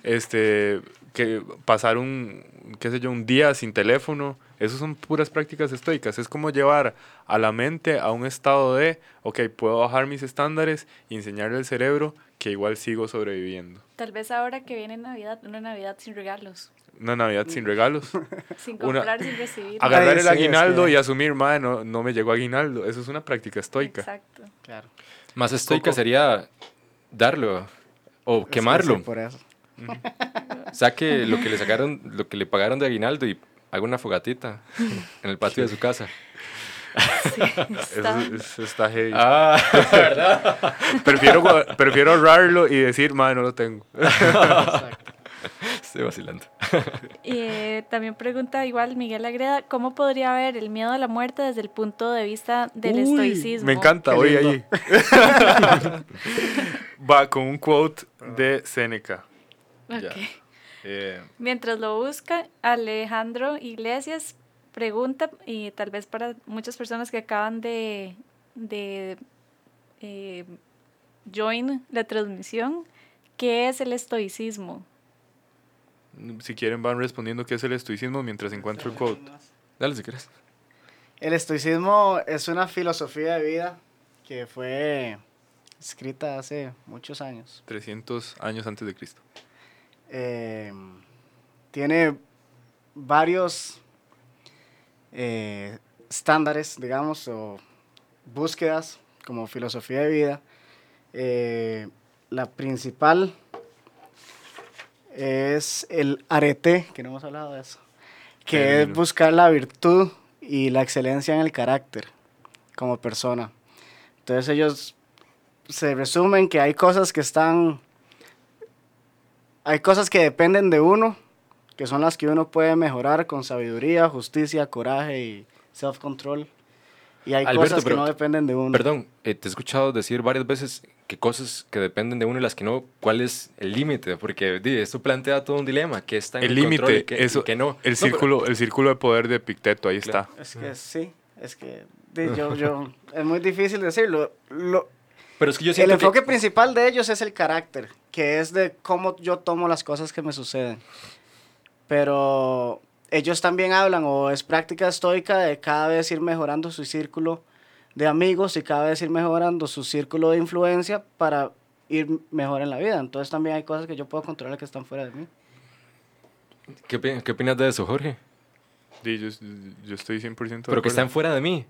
este que pasar un qué sé yo un día sin teléfono eso son puras prácticas estoicas es como llevar a la mente a un estado de ok puedo bajar mis estándares y enseñarle al cerebro que igual sigo sobreviviendo Tal vez ahora que viene Navidad, una Navidad sin regalos, una navidad sin regalos sin Una- comprar, sin recibir. agarrar Ay, el sí, es aguinaldo que- y asumir madre no, no me llegó aguinaldo eso es una práctica estoica Exacto. Claro. Más estoica Coco. sería darlo o Es que quemarlo. sí, por eso. saque lo que le sacaron, lo que le pagaron de aguinaldo y haga una fogatita en el patio de su casa. Está- Eso, eso está heavy. Ah, ¿verdad? Prefiero, prefiero ahorrarlo y decir, madre, no lo tengo. Estoy vacilando. Y eh, también pregunta igual Miguel Agreda, ¿cómo podría ver el miedo a la muerte desde el punto de vista del Uy, estoicismo? Me encanta, lindo. ahí. Va con un quote de. Ya. Eh, Mientras lo busca, Alejandro Iglesias pregunta, y tal vez para muchas personas que acaban de, de eh, join la transmisión, ¿qué es el estoicismo? Si quieren van respondiendo qué es el estoicismo mientras encuentro el quote. Dale si quieres. El estoicismo es una filosofía de vida que fue escrita hace muchos años. 300 años antes de Cristo. Eh, tiene varios eh, estándares, digamos, o búsquedas como filosofía de vida. Eh, la principal es el arete, que no hemos hablado de eso, que es buscar la virtud y la excelencia en el carácter como persona. Entonces ellos se resumen que hay cosas que están hay cosas que dependen de uno, que son las que uno puede mejorar con sabiduría, justicia, coraje y self-control. Y hay Alberto, cosas que pero- no dependen de uno. Perdón, eh, te he escuchado decir varias veces que cosas que dependen de uno y las que no, ¿cuál es el límite? Porque di, esto plantea todo un dilema, que está en El el, control límite, que, y eso, que no. el No, pero- círculo, el círculo de poder de Picteto, ahí Claro. está. Es que sí, es que di, yo, yo, es muy difícil decirlo. Lo- pero es que yo el enfoque que... principal de ellos es el carácter, que es de cómo yo tomo las cosas que me suceden. Pero ellos también hablan, o es práctica estoica, de cada vez ir mejorando su círculo de amigos y cada vez ir mejorando su círculo de influencia para ir mejor en la vida. Entonces también hay cosas que yo puedo controlar que están fuera de mí. ¿Qué, qué opinas de eso, Jorge? Sí, yo, yo estoy 100% de Pero que acuerdo. están fuera de mí.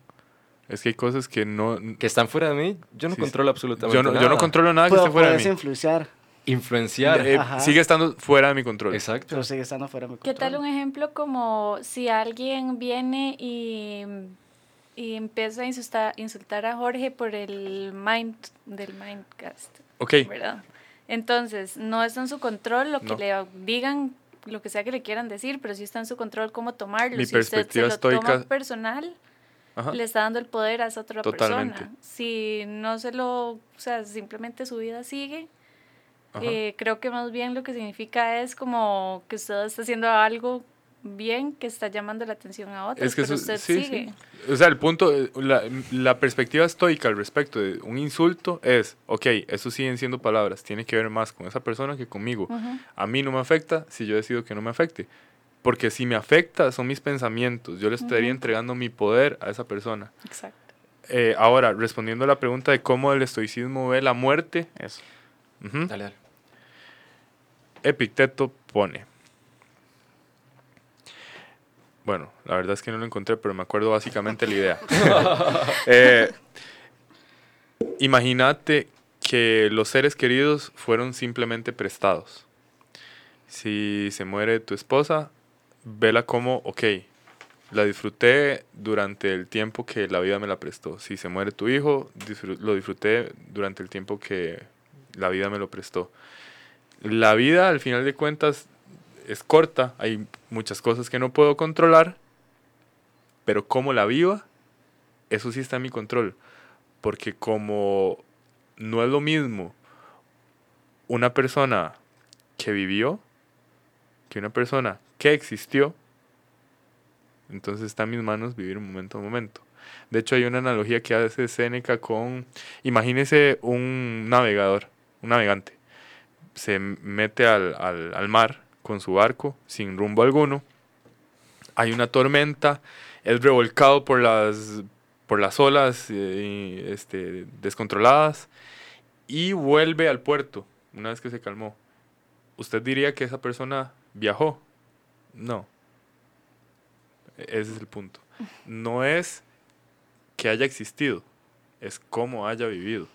Es que hay cosas que no... Que están fuera de mí, yo no Sí, controlo absolutamente Yo no, nada. yo no controlo nada que esté fuera de mí. influenciar, Influenciar. Eh, sigue estando fuera de mi control. Exacto. pero sigue estando fuera de mi ¿Qué control. tal un ejemplo como si alguien viene y, y empieza a insultar, insultar a Jorge por el mind del Mindcast? Ok, ¿verdad? Entonces, no está en su control lo que No. le digan, lo que sea que le quieran decir, pero sí está en su control cómo tomarlo. Mi si usted se perspectiva lo toma personal, ajá. le está dando el poder a esa otra Totalmente. persona. Si no se lo, o sea, simplemente su vida sigue, eh, creo que más bien lo que significa es como que usted está haciendo algo bien que está llamando la atención a otros, Es que pero eso- usted sí, sigue. sí. O sea, el punto, eh, la, la perspectiva estoica al respecto de un insulto es, ok, eso siguen siendo palabras, tiene que ver más con esa persona que conmigo. A mí no me afecta si yo decido que no me afecte. Porque si me afecta son mis pensamientos, yo le estaría entregando mi poder a esa persona. Exacto. Eh, ahora, respondiendo a la pregunta de cómo el estoicismo ve la muerte, Eso. ujú, Dale, dale. Epicteto pone. Bueno, la verdad es que no lo encontré, pero me acuerdo básicamente la idea. Eh, Imagínate que los seres queridos fueron simplemente prestados. Si se muere tu esposa, vela como, ok, la disfruté durante el tiempo que la vida me la prestó. Si se muere tu hijo, lo disfruté durante el tiempo que la vida me lo prestó. La vida, al final de cuentas, es corta. Hay muchas cosas que no puedo controlar. Pero cómo la viva, eso sí está en mi control. Porque como no es lo mismo una persona que vivió que una persona que existió, entonces está en mis manos vivir momento a momento. De hecho, hay una analogía que hace Séneca con, imagínese un navegador, un navegante. Se mete al- al mar con su barco sin rumbo alguno. Hay una tormenta, es revolcado por las, por las olas eh, y, este, descontroladas y vuelve al puerto una vez que se calmó. ¿Usted diría que esa persona viajó? No. Ese es el punto. No es que haya existido, es cómo haya vivido.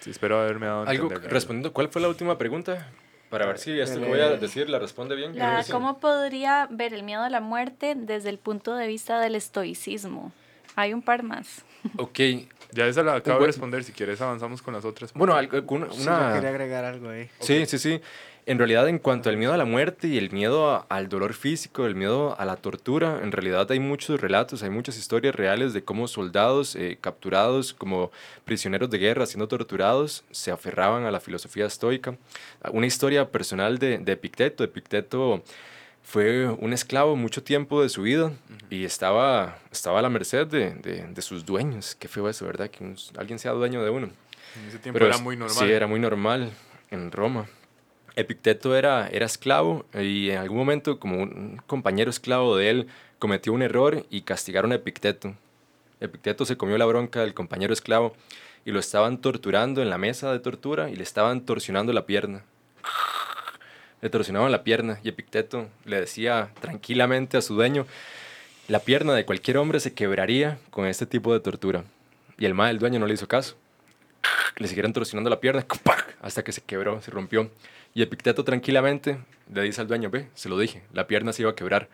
Sí, espero haberme dado a Algo respondiendo, ¿cuál fue la última pregunta? Para ver si esto que voy a decir la responde bien. La, ¿Cómo podría ver el miedo a la muerte desde el punto de vista del estoicismo? Hay un par más. Ok. Ya esa la acabo de responder. Si quieres, avanzamos con las otras. Bueno, alguna, una... quería agregar algo ahí. Sí, sí, sí. En realidad, en cuanto al miedo a la muerte y el miedo al dolor físico, el miedo a la tortura, en realidad hay muchos relatos, hay muchas historias reales de cómo soldados eh, capturados como prisioneros de guerra, siendo torturados, se aferraban a la filosofía estoica. Una historia personal de, de Epicteto. Epicteto fue un esclavo mucho tiempo de su vida y estaba, estaba a la merced de, de, sus dueños. Qué feo eso, ¿verdad? Que alguien sea dueño de uno. En ese tiempo era muy normal. Sí, era muy normal en Roma. Epicteto era, era esclavo y en algún momento como un compañero esclavo de él cometió un error y castigaron a Epicteto. Epicteto se comió la bronca del compañero esclavo y lo estaban torturando en la mesa de tortura y le estaban torsionando la pierna. Le torsionaban la pierna y Epicteto le decía tranquilamente a su dueño, la pierna de cualquier hombre se quebraría con este tipo de tortura. Y el mal del dueño no le hizo caso. Le siguieron torsionando la pierna hasta que se quebró, se rompió. Y Epicteto tranquilamente le dice al dueño, ve, se lo dije, la pierna se iba a quebrar.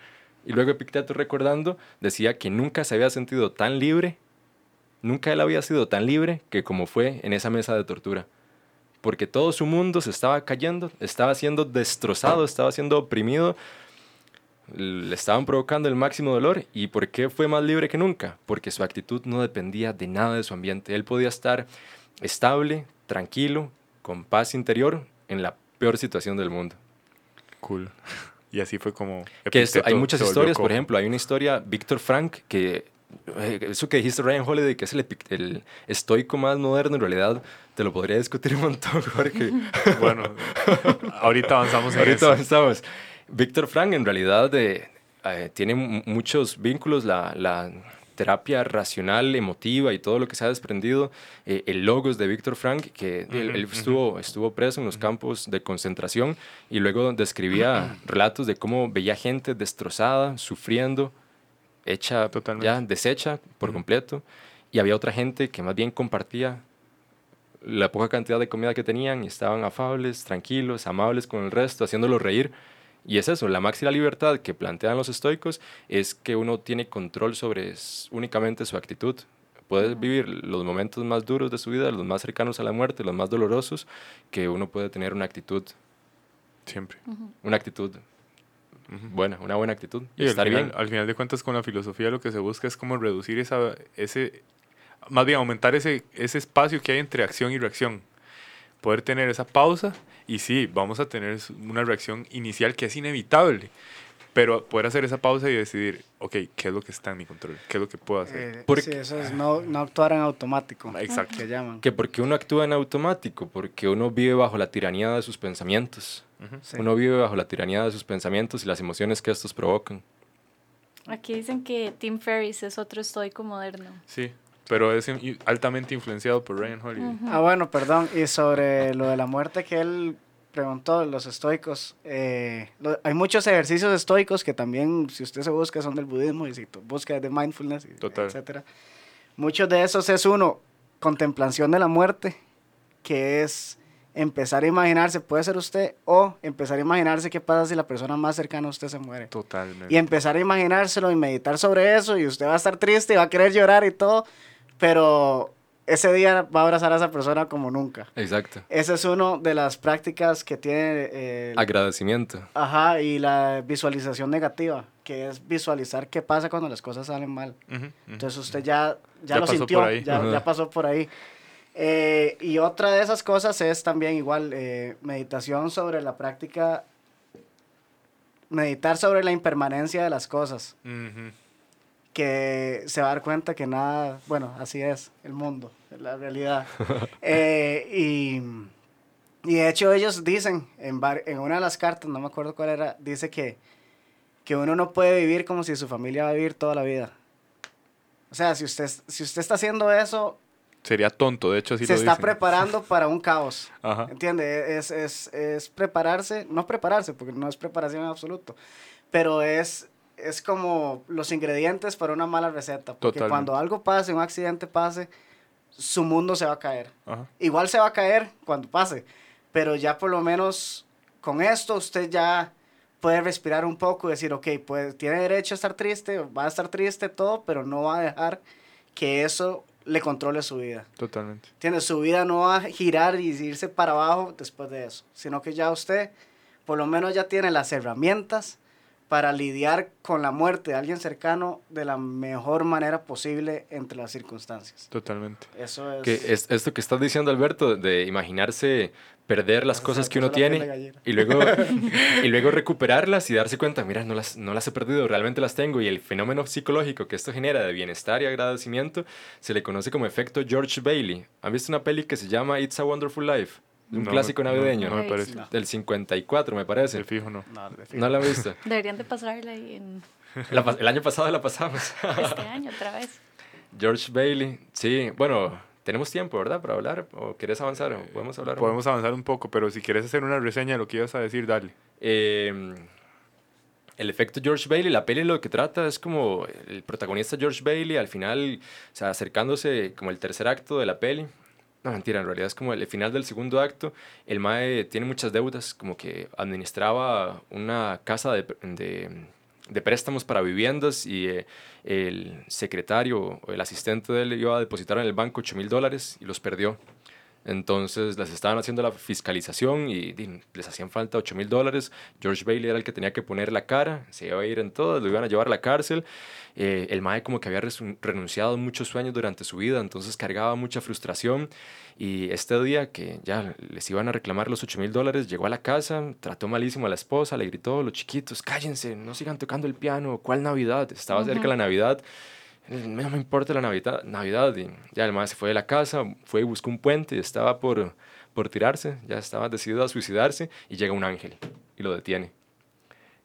Y luego Epicteto recordando decía que nunca se había sentido tan libre, nunca él había sido tan libre que como fue en esa mesa de tortura. Porque todo su mundo se estaba cayendo, estaba siendo destrozado, estaba siendo oprimido, le estaban provocando el máximo dolor. ¿Y por qué fue más libre que nunca? Porque su actitud no dependía de nada de su ambiente. Él podía estar estable, tranquilo, con paz interior en la peor situación del mundo. Cool. Y así fue como... Que hay muchas historias, por ejemplo, hay una historia, Víctor Frank, que eh, eso que dijiste Ryan Holiday, que es el, el, estoico más moderno, en realidad te lo podría discutir un montón, Jorge. bueno, ahorita avanzamos en Ahorita avanzamos. Víctor Frank en realidad eh, eh, tiene muchos vínculos, la, la terapia racional, emotiva y todo lo que se ha desprendido, eh, el logos de Víctor Frank, que él, estuvo, estuvo preso en los campos de concentración y luego describía relatos de cómo veía gente destrozada, sufriendo, hecha, Totalmente. ya deshecha por completo, y había otra gente que más bien compartía la poca cantidad de comida que tenían y estaban afables, tranquilos, amables con el resto, haciéndolos reír. Y es eso, la máxima libertad que plantean los estoicos es que uno tiene control sobre únicamente su actitud. Puede vivir los momentos más duros de su vida, los más cercanos a la muerte, los más dolorosos, que uno puede tener una actitud. Siempre. Una actitud buena, una buena actitud. Y, estar al final, bien. Al final de cuentas, con la filosofía lo que se busca es como reducir esa, ese, más bien aumentar ese, ese espacio que hay entre acción y reacción. Poder tener esa pausa y sí, vamos a tener una reacción inicial que es inevitable, pero poder hacer esa pausa y decidir, ok, ¿qué es lo que está en mi control? ¿Qué es lo que puedo hacer? Eh, porque, sí, eso es no, no, actuar en automático. Exacto. Que llaman. Que porque uno actúa en automático, porque uno vive bajo la tiranía de sus pensamientos. Uno vive bajo la tiranía de sus pensamientos y las emociones que estos provocan. Aquí dicen que Tim Ferriss es otro estoico moderno. Sí, pero es altamente influenciado por Ryan Holiday. Ah, bueno, perdón. Y sobre lo de la muerte que él preguntó, los estoicos, eh, hay muchos ejercicios estoicos que también, si usted se busca, son del budismo y si busca de mindfulness, Total. etcétera. Muchos de esos es uno, contemplación de la muerte, que es empezar a imaginarse, puede ser usted, o empezar a imaginarse qué pasa si la persona más cercana a usted se muere. Totalmente. Y empezar a imaginárselo y meditar sobre eso, y usted va a estar triste y va a querer llorar y todo, pero ese día va a abrazar a esa persona como nunca. Exacto. Esa es una de las prácticas que tiene... Eh, Agradecimiento. Ajá, y la visualización negativa, que es visualizar qué pasa cuando las cosas salen mal. Entonces usted ya, ya, lo sintió, ya, ya, pasó por ahí. Eh, y otra de esas cosas es también igual eh, meditación sobre la práctica, meditar sobre la impermanencia de las cosas que se va a dar cuenta que nada, bueno, así es el mundo, la realidad. Eh, y, y, de hecho ellos dicen, en, en una de las cartas, no me acuerdo cuál era, dice que, que uno no puede vivir como si su familia va a vivir toda la vida. O sea, si usted, si usted está haciendo eso... Sería tonto, de hecho, si Se está preparando para un caos. Ajá. ¿Entiende? Es, es, es prepararse, no prepararse, porque no es preparación en absoluto, pero es es como los ingredientes para una mala receta. Porque cuando algo pase, un accidente pase, su mundo se va a caer. Igual se va a caer cuando pase, pero ya por lo menos con esto usted ya puede respirar un poco y decir, ok, pues tiene derecho a estar triste, va a estar triste todo, pero no va a dejar que eso le controle su vida. Totalmente. Tiene su vida no va a girar y irse para abajo después de eso, sino que ya usted por lo menos ya tiene las herramientas para lidiar con la muerte de alguien cercano de la mejor manera posible entre las circunstancias. Totalmente. Eso es... Que es esto que estás diciendo, Alberto, de imaginarse perder las cosas que uno tiene y luego, y luego recuperarlas y darse cuenta, mira, no las, no las he perdido, realmente las tengo. Y el fenómeno psicológico que esto genera de bienestar y agradecimiento se le conoce como efecto George Bailey. ¿Han visto una peli que se llama It's a Wonderful Life? Un No, clásico navideño. No, me parece. No. Del 54, me parece. El fijo no. No, de fijo. ¿No la han visto? Deberían de pasarla ahí en La pas- el año pasado la pasamos. este año otra vez. George Bailey, sí, bueno, tenemos tiempo, ¿verdad? Para hablar, ¿o querés avanzar? ¿O ¿Podemos hablar? Podemos avanzar un poco, pero si quieres hacer una reseña de lo que ibas a decir, dale. Eh, el efecto George Bailey, la peli lo que trata es como el protagonista George Bailey al final, o sea, acercándose como el tercer acto de la peli. No, mentira, en realidad es como el final del segundo acto. El Mae tiene muchas deudas, como que administraba una casa de, de- préstamos para viviendas y eh, el secretario o el asistente de él iba a depositar en el banco 8 mil dólares y los perdió. Entonces les estaban haciendo la fiscalización y les hacían falta 8 mil dólares. George Bailey era el que tenía que poner la cara, se iba a ir en todas, lo iban a llevar a la cárcel. Eh, el Mae como que había renunciado a muchos sueños durante su vida, entonces cargaba mucha frustración. Y este día que ya les iban a reclamar los 8 mil dólares, llegó a la casa, trató malísimo a la esposa, le gritó, los chiquitos, cállense, no sigan tocando el piano, ¿cuál Navidad? Estaba cerca la Navidad. No me importa la Navidad, Navidad. Y ya el mae se fue de la casa, fue y buscó un puente y estaba por, por tirarse, ya estaba decidido a suicidarse y llega un ángel y lo detiene.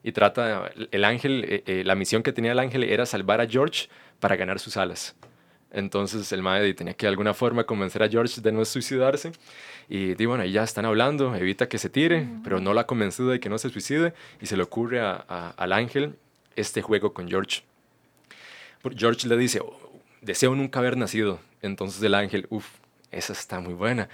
Y trata, el ángel, eh, eh, la misión que tenía el ángel era salvar a George para ganar sus alas. Entonces el mae tenía que de alguna forma convencer a George de no suicidarse. Y di, bueno, ahí ya están hablando, evita que se tire, pero no lo ha convencido de que no se suicide. Y se le ocurre a- a- al ángel este juego con George. George le dice, "Oh, deseo nunca haber nacido. Entonces el ángel, uff, esa está muy buena.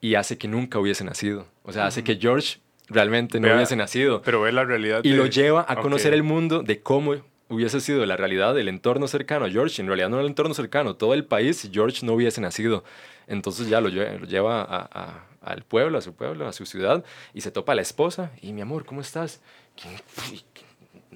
Y hace que nunca hubiese nacido. O sea, hace que George realmente no Vea, hubiese nacido. Pero ve la realidad. Y de- lo lleva a conocer el mundo de cómo hubiese sido la realidad del entorno cercano a George. En realidad no el entorno cercano, todo el país si George no hubiese nacido. Entonces ya lo, lle- lo lleva a- a- al pueblo, a su pueblo, a su ciudad, y se topa a la esposa. Y mi amor, ¿cómo estás? "¿Quién-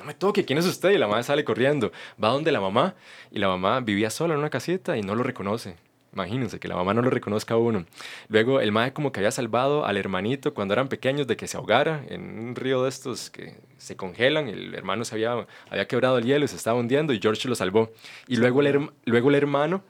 no me toque, ¿quién es usted? Y la mamá sale corriendo. Va donde la mamá, y la mamá vivía sola en una casita y no lo reconoce. Imagínense que la mamá no lo reconozca a uno. Luego el mae como que había salvado al hermanito cuando eran pequeños de que se ahogara en un río de estos que se congelan. El hermano se había, había quebrado el hielo y se estaba hundiendo y George lo salvó. Y luego el, luego el hermano,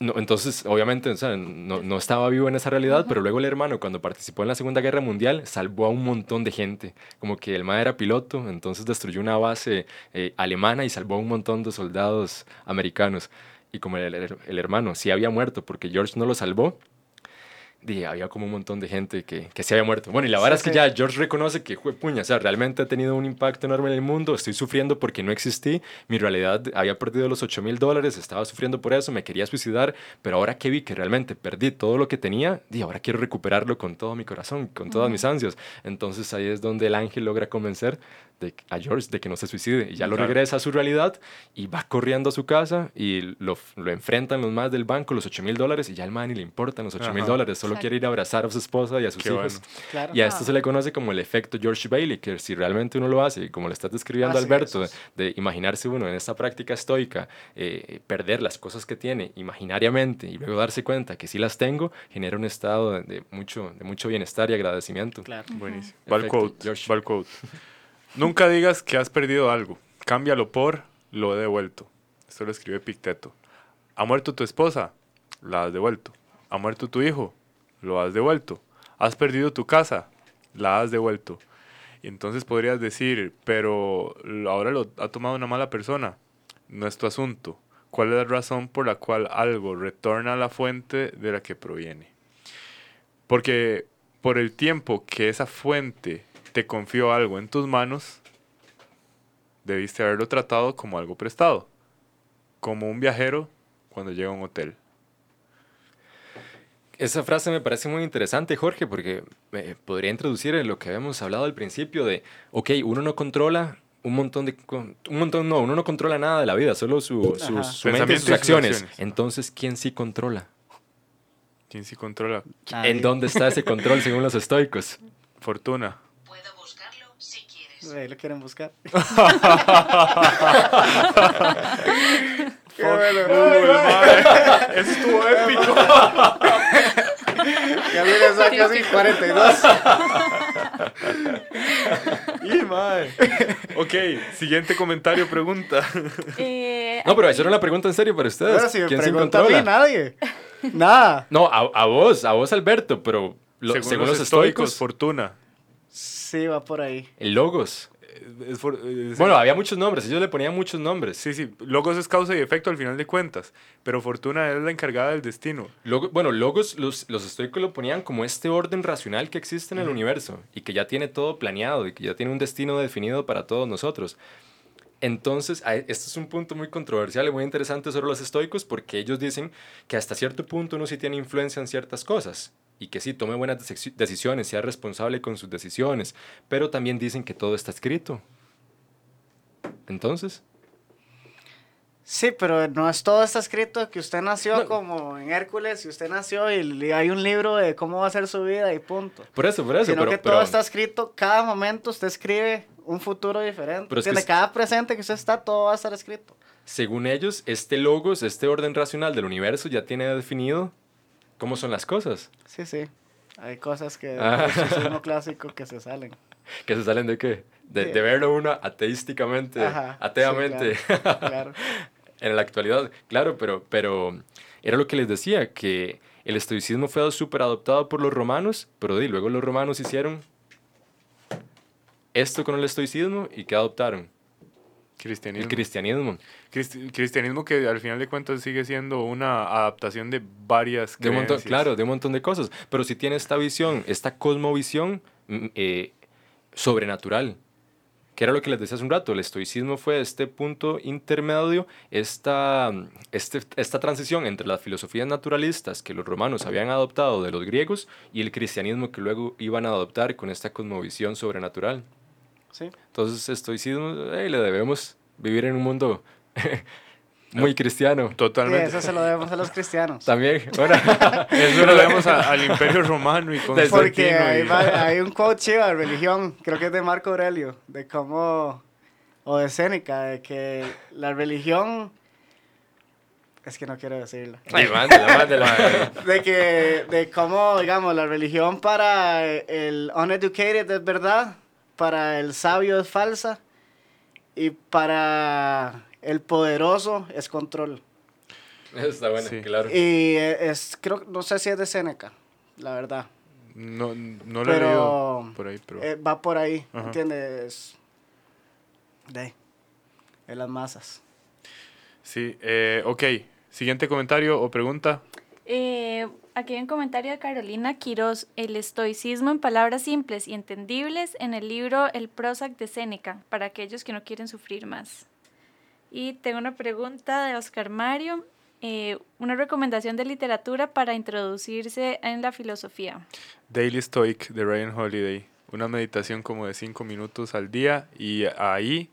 no, entonces obviamente o sea, no, no estaba vivo en esa realidad, pero luego el hermano cuando participó en la Segunda Guerra Mundial salvó a un montón de gente. Como que el mae era piloto, entonces destruyó una base eh, alemana y salvó a un montón de soldados americanos. Y como el, el- el hermano sí había muerto porque George no lo salvó, había como un montón de gente que, que se había muerto. Bueno, y la Sí, verdad es que sí. ya George reconoce que, "Jue puña, o sea, realmente ha tenido un impacto enorme en el mundo, estoy sufriendo porque no existí, mi realidad había perdido los 8 mil dólares, estaba sufriendo por eso, me quería suicidar, pero ahora que vi que realmente perdí todo lo que tenía, di, ahora quiero recuperarlo con todo mi corazón, con todas mis ansias. Entonces ahí es donde el ángel logra convencer de, a George de que no se suicide y ya lo Claro. regresa a su realidad y va corriendo a su casa y lo, lo enfrentan los más del banco, los 8 mil dólares y ya al man ni le importan los 8 mil dólares, solo Exacto. quiere ir a abrazar a su esposa y a sus Qué hijos. bueno. Claro. Y a esto se le conoce como el efecto George Bailey, que si realmente uno lo hace, y como le estás describiendo Alberto, de, es. de imaginarse uno en esta práctica estoica, eh, perder las cosas que tiene imaginariamente y luego darse cuenta que sí las tengo, genera un estado de, de mucho, de mucho bienestar y agradecimiento. Claro. Buenísimo. Va el Efecto, quote. George. quote. Nunca digas que has perdido algo. Cámbialo por lo he devuelto. Esto lo escribe Picteto. ¿Ha muerto tu esposa? La has devuelto. ¿Ha muerto tu hijo? Lo has devuelto. ¿Has perdido tu casa? La has devuelto. Y entonces podrías decir, pero ahora lo ha tomado una mala persona. No es tu asunto. ¿Cuál es la razón por la cual algo retorna a la fuente de la que proviene? Porque por el tiempo que esa fuente te confió algo en tus manos, debiste haberlo tratado como algo prestado, como un viajero cuando llega a un hotel. Esa frase me parece muy interesante, Jorge, porque me podría introducir en lo que habíamos hablado al principio de, ok, uno no controla un montón de... Un montón, no, uno no controla nada de la vida, solo su, su, Ajá. su mente y Pensamientos sus y acciones. acciones. Entonces, ¿quién sí controla? ¿Quién sí controla? Nadie. ¿En dónde está ese control según los estoicos? Fortuna. Quieres. Ahí lo quieren buscar. Fuck Google, mae. Eso estuvo épico. Ya me le saca casi 42. Y, mae. Ok, siguiente comentario, pregunta. Eh, No, pero eso era una pregunta en serio para ustedes. Ahora si me ¿Quién pregunta a mí, nadie. Nada. No, a, a vos, a vos, Alberto, pero lo- según, los, estoicos, Fortuna. Sí, va por ahí. el logos. Es for- es- Bueno, había muchos nombres, ellos le ponían muchos nombres. Sí, sí. Logos es causa y efecto al final de cuentas. Pero Fortuna es la encargada del destino. Logo- bueno, logos, los, los estoicos lo ponían como este orden racional que existe en el universo y que ya tiene todo planeado y que ya tiene un destino definido para todos nosotros. Entonces, a- este es un punto muy controversial y muy interesante sobre los estoicos porque ellos dicen que hasta cierto punto uno sí tiene influencia en ciertas cosas y que sí tome buenas deci- decisiones, sea responsable con sus decisiones, pero también dicen que todo está escrito. Entonces, Sí, pero no es todo está escrito que usted nació No. como en Hércules y usted nació y hay un libro de cómo va a ser su vida y punto. por eso, por eso, Sino pero, que pero- todo está escrito, cada momento usted escribe un futuro diferente. Pero es Desde es- cada presente que usted está, todo va a estar escrito. Según ellos, este logos, este orden racional del universo ya tiene definido cómo son las cosas. Sí, sí. Hay cosas que Ah. del socialismo clásico que se salen. ¿Que se salen de qué? De, Sí. de verlo uno ateísticamente, Ajá, ateamente, sí, Claro. en la actualidad. Claro, pero, pero era lo que les decía, que el estoicismo fue súper adoptado por los romanos, pero di, luego los romanos hicieron esto con el estoicismo y ¿qué adoptaron? Cristianismo. El cristianismo. Cristi- cristianismo que al final de cuentas sigue siendo una adaptación de varias De montón, claro, de un montón de cosas. Pero si tiene esta visión, esta cosmovisión mm, eh, sobrenatural, que era lo que les decía hace un rato, el estoicismo fue este punto intermedio, esta, mm, este- esta transición entre las filosofías naturalistas que los romanos habían adoptado de los griegos y el cristianismo que luego iban a adoptar con esta cosmovisión sobrenatural. Sí. Entonces, estoicismo, eh, le debemos vivir en un mundo muy cristiano. Y Totalmente. eso se lo debemos a los cristianos. También, bueno, Eso lo vemos a- al Imperio Romano y Porque Constantino. hay, y- hay un quote chido de religión, creo que es de Marco Aurelio, de cómo, o de Séneca, de que la religión, es que no quiero decirlo, Ay, mándela, mándela. de que, de cómo, digamos, la religión para el uneducated es verdad, para el sabio es falsa, y para el poderoso es control. Está bueno, Sí. claro. Y es, creo, no sé si es de Séneca, la verdad. No, no lo he leído por ahí, pero... Eh, va por ahí, Ajá. ¿entiendes? De, de las masas. Sí, eh, ok. Siguiente comentario o pregunta. Eh, aquí hay un comentario de Carolina Quiroz. El estoicismo en palabras simples y entendibles en el libro El Prozac de Séneca, para aquellos que no quieren sufrir más. Y tengo una pregunta de Oscar Mario. eh, una recomendación de literatura para introducirse en la filosofía. Daily Stoic de Ryan Holiday. Una meditación como de 5 minutos al día y ahí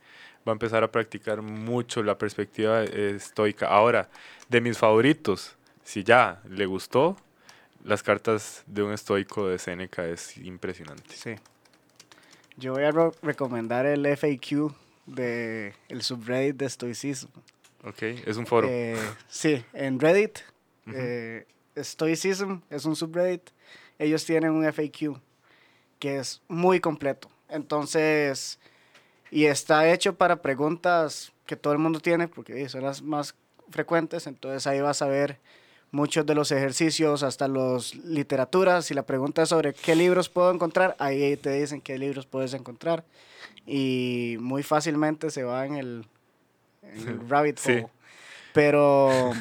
va a empezar a practicar mucho la perspectiva eh, estoica. Ahora, de mis favoritos, si ya le gustó, las cartas de un estoico de Seneca es impresionante. Sí. Yo voy a recomendar el FAQ de el subreddit de estoicismo. Ok, es un foro. Eh, sí, en Reddit, Ujú. eh, Stoicism es un subreddit. Ellos tienen un FAQ que es muy completo. Entonces, y está hecho para preguntas que todo el mundo tiene, porque son las más frecuentes. Entonces ahí vas a ver muchos de los ejercicios, hasta los literaturas. Si la pregunta es sobre qué libros puedo encontrar, ahí te dicen qué libros puedes encontrar. Y muy fácilmente se va en el, en el rabbit Sí. hole. Pero,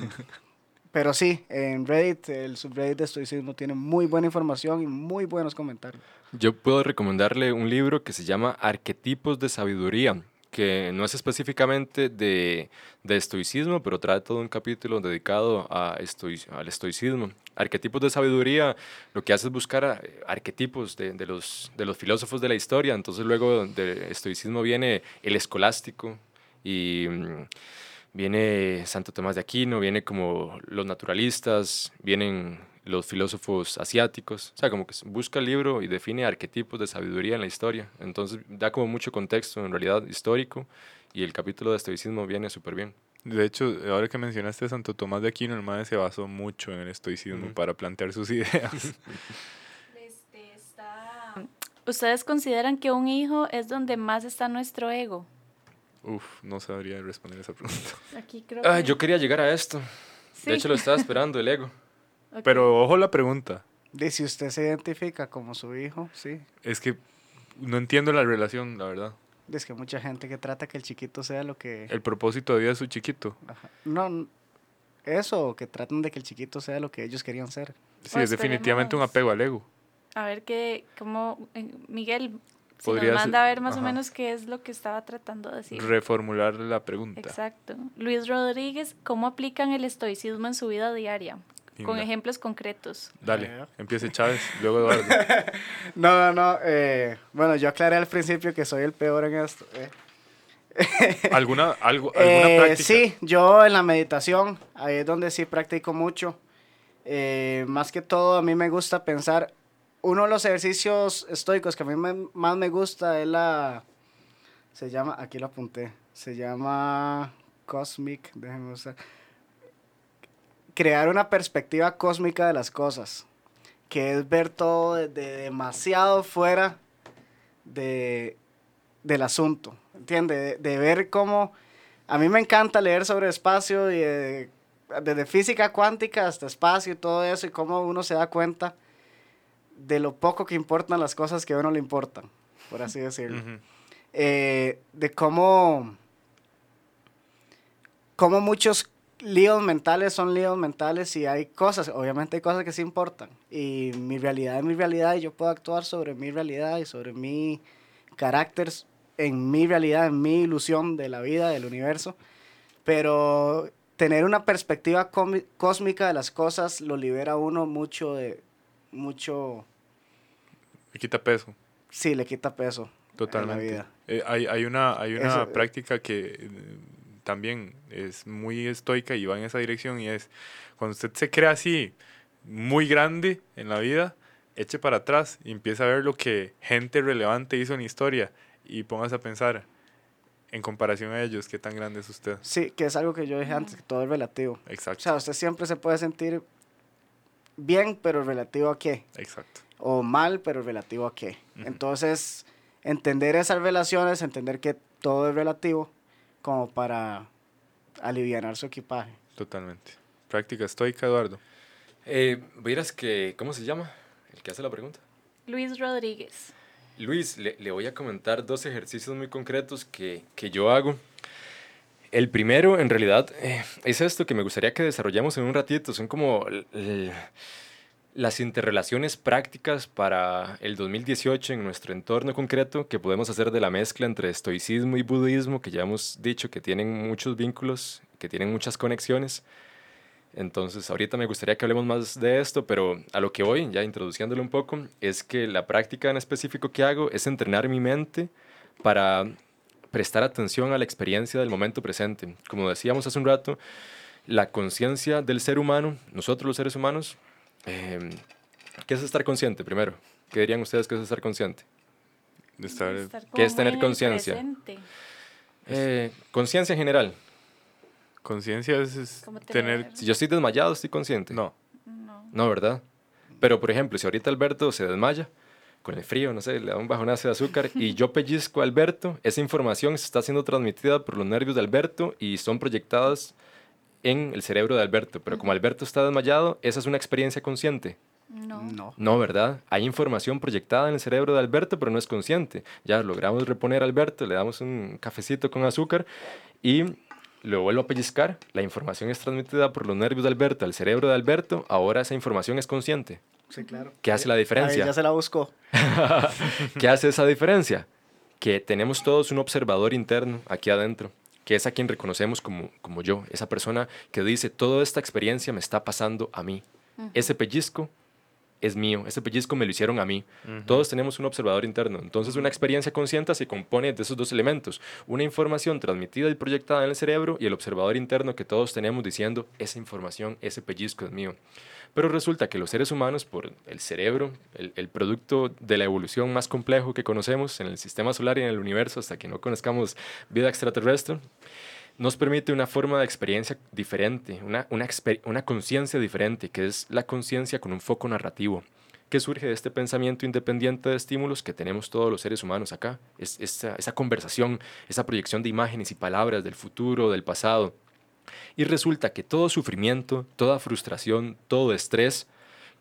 pero sí, en Reddit, el subreddit de estoicismo tiene muy buena información y muy buenos comentarios. Yo puedo recomendarle un libro que se llama Arquetipos de Sabiduría, que no es específicamente de, de estoicismo, pero trae todo un capítulo dedicado a estoic- al estoicismo. Arquetipos de sabiduría, lo que hace es buscar a- arquetipos de, de los, de los filósofos de la historia. Entonces luego del estoicismo viene el escolástico y mm, viene Santo Tomás de Aquino, viene como los naturalistas, vienen los filósofos asiáticos, o sea, como que busca el libro y define arquetipos de sabiduría en la historia, entonces da como mucho contexto en realidad histórico y el capítulo de estoicismo viene súper bien. De hecho, ahora que mencionaste a Santo Tomás de Aquino, el madre se basó mucho en el estoicismo Ujú. para plantear sus ideas. Este, está- ¿Ustedes consideran que un hijo es donde más está nuestro ego? Uf, no sabría responder esa pregunta. Aquí creo Ah, que... yo quería llegar a esto, Sí. de hecho lo estaba esperando, el ego. Pero ojo la pregunta. Dice, si usted se identifica como su hijo, sí. Es que no entiendo la relación, la verdad. Es que mucha gente que trata que el chiquito sea lo que... El propósito de vida de su chiquito. Ajá. No, eso, que tratan de que el chiquito sea lo que ellos querían ser. Sí, Pues es definitivamente un apego al ego. A ver qué, cómo, eh, Miguel, si Podría nos ser- manda a ver más o menos qué es lo que estaba tratando de decir. Reformular la pregunta. Exacto. Luis Rodríguez, ¿cómo aplican el estoicismo en su vida diaria? Con Linda. ejemplos concretos. Dale, empiece Chávez, luego Eduardo. No, no, no. eh, bueno, yo aclaré al principio que soy el peor en esto. eh. ¿Alguna, algo, alguna Eh, práctica? Sí, yo en la meditación, ahí es donde sí practico mucho. Eh, más que todo, a mí me gusta pensar. Uno de los ejercicios estoicos que a mí me- más me gusta es la. Se llama, aquí lo apunté. Se llama Cosmic. Déjenme usar. Crear una perspectiva cósmica de las cosas. Que es ver todo desde demasiado fuera de, del asunto. ¿Entiende? De, de ver cómo. A mí me encanta leer sobre espacio y de- desde física cuántica hasta espacio y todo eso y cómo uno se da cuenta de lo poco que importan las cosas que a uno le importan, por así decirlo. Eh, de cómo, cómo muchos líos mentales son líos mentales y hay cosas, obviamente hay cosas que sí importan. Y mi realidad es mi realidad y yo puedo actuar sobre mi realidad y sobre mi carácter en mi realidad, en mi ilusión de la vida, del universo. Pero tener una perspectiva cósmica de las cosas lo libera a uno mucho de, mucho, Me quita peso, sí, le quita peso. totalmente. vida. Eh, hay, hay una, hay una Eso, eh. práctica que también es muy estoica y va en esa dirección y es cuando usted se crea así muy grande en la vida, eche para atrás y empieza a ver lo que gente relevante hizo en historia y póngase a pensar en comparación a ellos qué tan grande es usted. Sí, que es algo que yo dije antes, que todo es relativo. O Exacto, sea, usted siempre se puede sentir bien, pero relativo a qué. exacto. O mal, pero relativo a qué. Entonces, entender esas relaciones, entender que todo es relativo, como para aliviar su equipaje. Totalmente. Práctica estoica, Eduardo. Eh, ¿Vieras que, cómo se llama? El que hace la pregunta. Luis Rodríguez. Luis, le, le voy a comentar dos ejercicios muy concretos que, que yo hago. El primero, en realidad, eh, es esto que me gustaría que desarrollemos en un ratito. Son como las interrelaciones prácticas para el 2018 en nuestro entorno concreto que podemos hacer de la mezcla entre estoicismo y budismo, que ya hemos dicho que tienen muchos vínculos, que tienen muchas conexiones. Entonces, ahorita me gustaría que hablemos más de esto, pero a lo que voy, ya introduciéndolo un poco, es que la práctica en específico que hago es entrenar mi mente para prestar atención a la experiencia del momento presente. Como decíamos hace un rato, la conciencia del ser humano, nosotros los seres humanos, eh, ¿qué es estar consciente primero? ¿Qué dirían ustedes que es estar consciente? De estar- Estar ¿Qué es tener conciencia? Eh, conciencia en general. Conciencia es, tener... tener- Si yo estoy desmayado, estoy consciente. No, No. No, ¿verdad? Pero, por ejemplo, si ahorita Alberto se desmaya con el frío, no sé, le da un bajonazo de azúcar y yo pellizco a Alberto, esa información se está siendo transmitida por los nervios de Alberto y son proyectadas en el cerebro de Alberto. Pero como Alberto está desmayado, esa es una experiencia consciente. No. No. No, ¿verdad? Hay información proyectada en el cerebro de Alberto, pero no es consciente. Ya logramos reponer a Alberto, le damos un cafecito con azúcar y lo vuelvo a pellizcar. La información es transmitida por los nervios de Alberto al cerebro de Alberto. Ahora esa información es consciente. Sí, claro. ¿Qué hace la Ahí diferencia? ya se la buscó. ¿Qué hace esa diferencia? que tenemos todos un observador interno aquí adentro, que es a quien reconocemos como, como yo, esa persona que dice, toda esta experiencia me está pasando a mí. Ese pellizco es mío, ese pellizco me lo hicieron a mí. Todos tenemos un observador interno. Entonces una experiencia consciente se compone de esos dos elementos. Una información transmitida y proyectada en el cerebro y el observador interno que todos tenemos diciendo, esa información, ese pellizco es mío. Pero resulta que los seres humanos, por el cerebro, el, producto de la evolución más complejo que conocemos en el sistema solar y en el universo, hasta que no conozcamos vida extraterrestre, nos permite una forma de experiencia diferente, una, una, una conciencia diferente, que es la conciencia con un foco narrativo, que surge de este pensamiento independiente de estímulos que tenemos todos los seres humanos acá. Es, esa, esa conversación, esa proyección de imágenes y palabras del futuro, del pasado, y resulta que todo sufrimiento, toda frustración, todo estrés,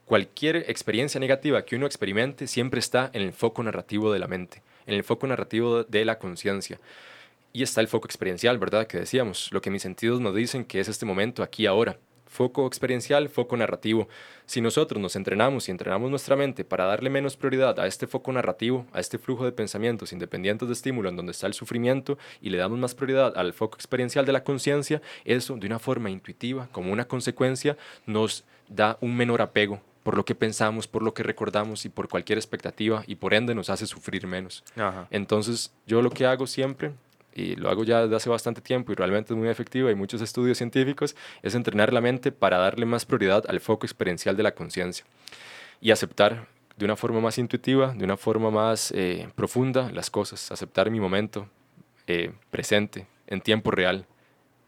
cualquier experiencia negativa que uno experimente siempre está en el foco narrativo de la mente, en el foco narrativo de la conciencia. Y está el foco experiencial, ¿verdad? Que decíamos, lo que mis sentidos nos dicen que es este momento, aquí, ahora foco experiencial, foco narrativo. Si nosotros nos entrenamos y entrenamos nuestra mente para darle menos prioridad a este foco narrativo, a este flujo de pensamientos independientes de estímulo en donde está el sufrimiento y le damos más prioridad al foco experiencial de la conciencia, eso de una forma intuitiva, como una consecuencia, nos da un menor apego por lo que pensamos, por lo que recordamos y por cualquier expectativa y por ende nos hace sufrir menos. Entonces yo lo que hago siempre y lo hago ya desde hace bastante tiempo y realmente es muy efectivo, hay muchos estudios científicos, es entrenar la mente para darle más prioridad al foco experiencial de la conciencia y aceptar de una forma más intuitiva, de una forma más eh, profunda las cosas, aceptar mi momento eh, presente, en tiempo real,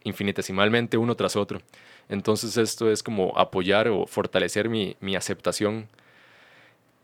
infinitesimalmente uno tras otro. Entonces esto es como apoyar o fortalecer mi, mi aceptación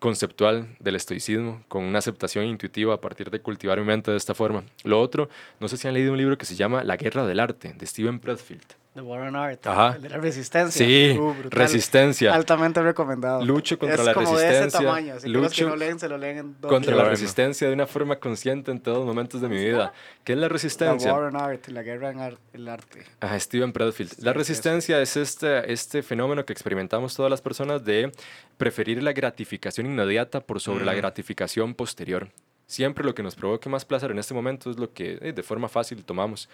conceptual del estoicismo, con una aceptación intuitiva a partir de cultivar mi mente de esta forma. Lo otro, no sé si han leído un libro que se llama La Guerra del Arte, de Steven Pressfield. The War on Art. Ajá. de la resistencia. Sí, Uh, resistencia. Altamente recomendado. Lucho contra es la como resistencia. De ese tamaño, así que lucho no leen, se lo leen en dos contra la resistencia de una forma consciente en todos los momentos de mi vida. ¿Qué es la The resistencia? War on Art, la guerra en el arte. Ajá, Steven Pressfield. La resistencia es este, este fenómeno que experimentamos todas las personas de preferir la gratificación inmediata por sobre la Mm. gratificación posterior. Siempre lo que nos provoque más placer en este momento es lo que eh, de forma fácil tomamos.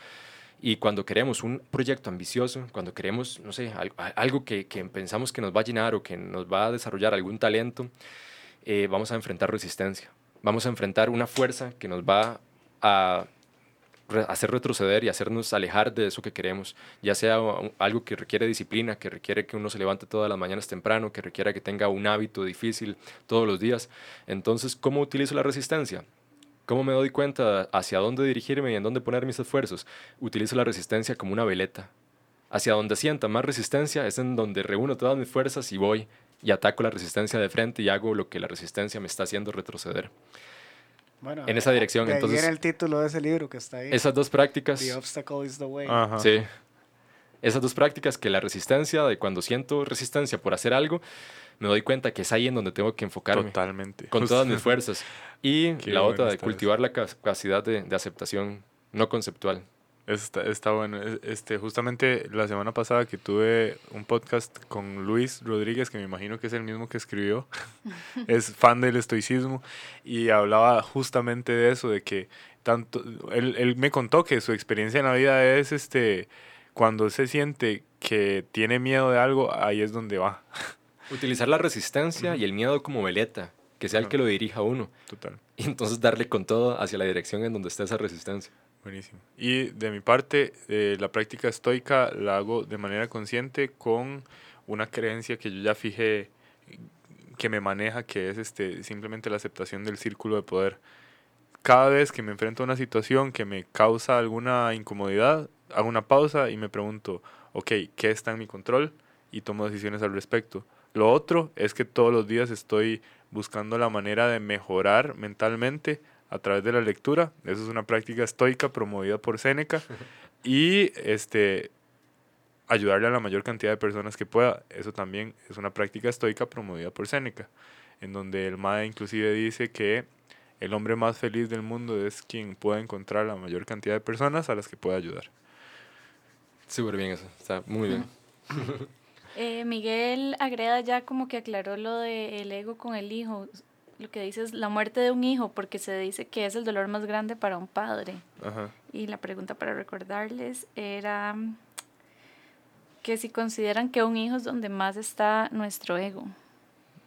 Y cuando queremos un proyecto ambicioso, cuando queremos, no sé, algo que, pensamos que nos va a llenar o que nos va a desarrollar algún talento, eh, vamos a enfrentar resistencia. Vamos a enfrentar una fuerza que nos va a hacer retroceder y hacernos alejar de eso que queremos, ya sea algo que requiere disciplina, que requiere que uno se levante todas las mañanas temprano, que requiera que tenga un hábito difícil todos los días. Entonces, ¿cómo utilizo la resistencia? ¿Cómo me doy cuenta hacia dónde dirigirme y en dónde poner mis esfuerzos? Utilizo la resistencia como una veleta. Hacia donde sienta más resistencia es en donde reúno todas mis fuerzas y voy y ataco la resistencia de frente y hago lo que la resistencia me está haciendo retroceder. Bueno, En esa dirección, de ahí entonces- viene el título de ese libro que está ahí. Esas dos prácticas... The obstacle is the way. Ajá. Sí. Esas dos prácticas, que la resistencia, de cuando siento resistencia por hacer algo, me doy cuenta que es ahí en donde tengo que enfocarme Totalmente. con todas mis fuerzas. Y Qué la otra, de cultivar la capacidad de, de aceptación no conceptual. Está, está bueno. Es- Este, justamente la semana pasada que tuve un podcast con Luis Rodríguez, que me imagino que es el mismo que escribió, es fan del estoicismo, y hablaba justamente de eso, de que tanto, él, él me contó que su experiencia en la vida es este, cuando se siente que tiene miedo de algo, ahí es donde va. Utilizar la resistencia y el miedo como veleta, que sea el que lo dirija a uno. Total. Y entonces darle con todo hacia la dirección en donde está esa resistencia. Buenísimo. Y de mi parte, eh, la práctica estoica la hago de manera consciente con una creencia que yo ya fijé que me maneja, que es este simplemente la aceptación del círculo de poder. Cada vez que me enfrento a una situación que me causa alguna incomodidad, hago una pausa y me pregunto, ok, ¿qué está en mi control? Y tomo decisiones al respecto. Lo otro es que todos los días estoy buscando la manera de mejorar mentalmente a través de la lectura. Eso es una práctica estoica promovida por Séneca. Y este ayudarle a la mayor cantidad de personas que pueda. Eso también es una práctica estoica promovida por Séneca, en donde el MAE inclusive dice que el hombre más feliz del mundo es quien pueda encontrar la mayor cantidad de personas a las que pueda ayudar. Súper bien eso, está muy bien. Eh, Miguel Agreda ya como que aclaró lo del ego con el hijo. lo que dice es la muerte de un hijo, porque se dice que es el dolor más grande para un padre. Ajá. Y la pregunta para recordarles era que si consideran que un hijo es donde más está nuestro ego.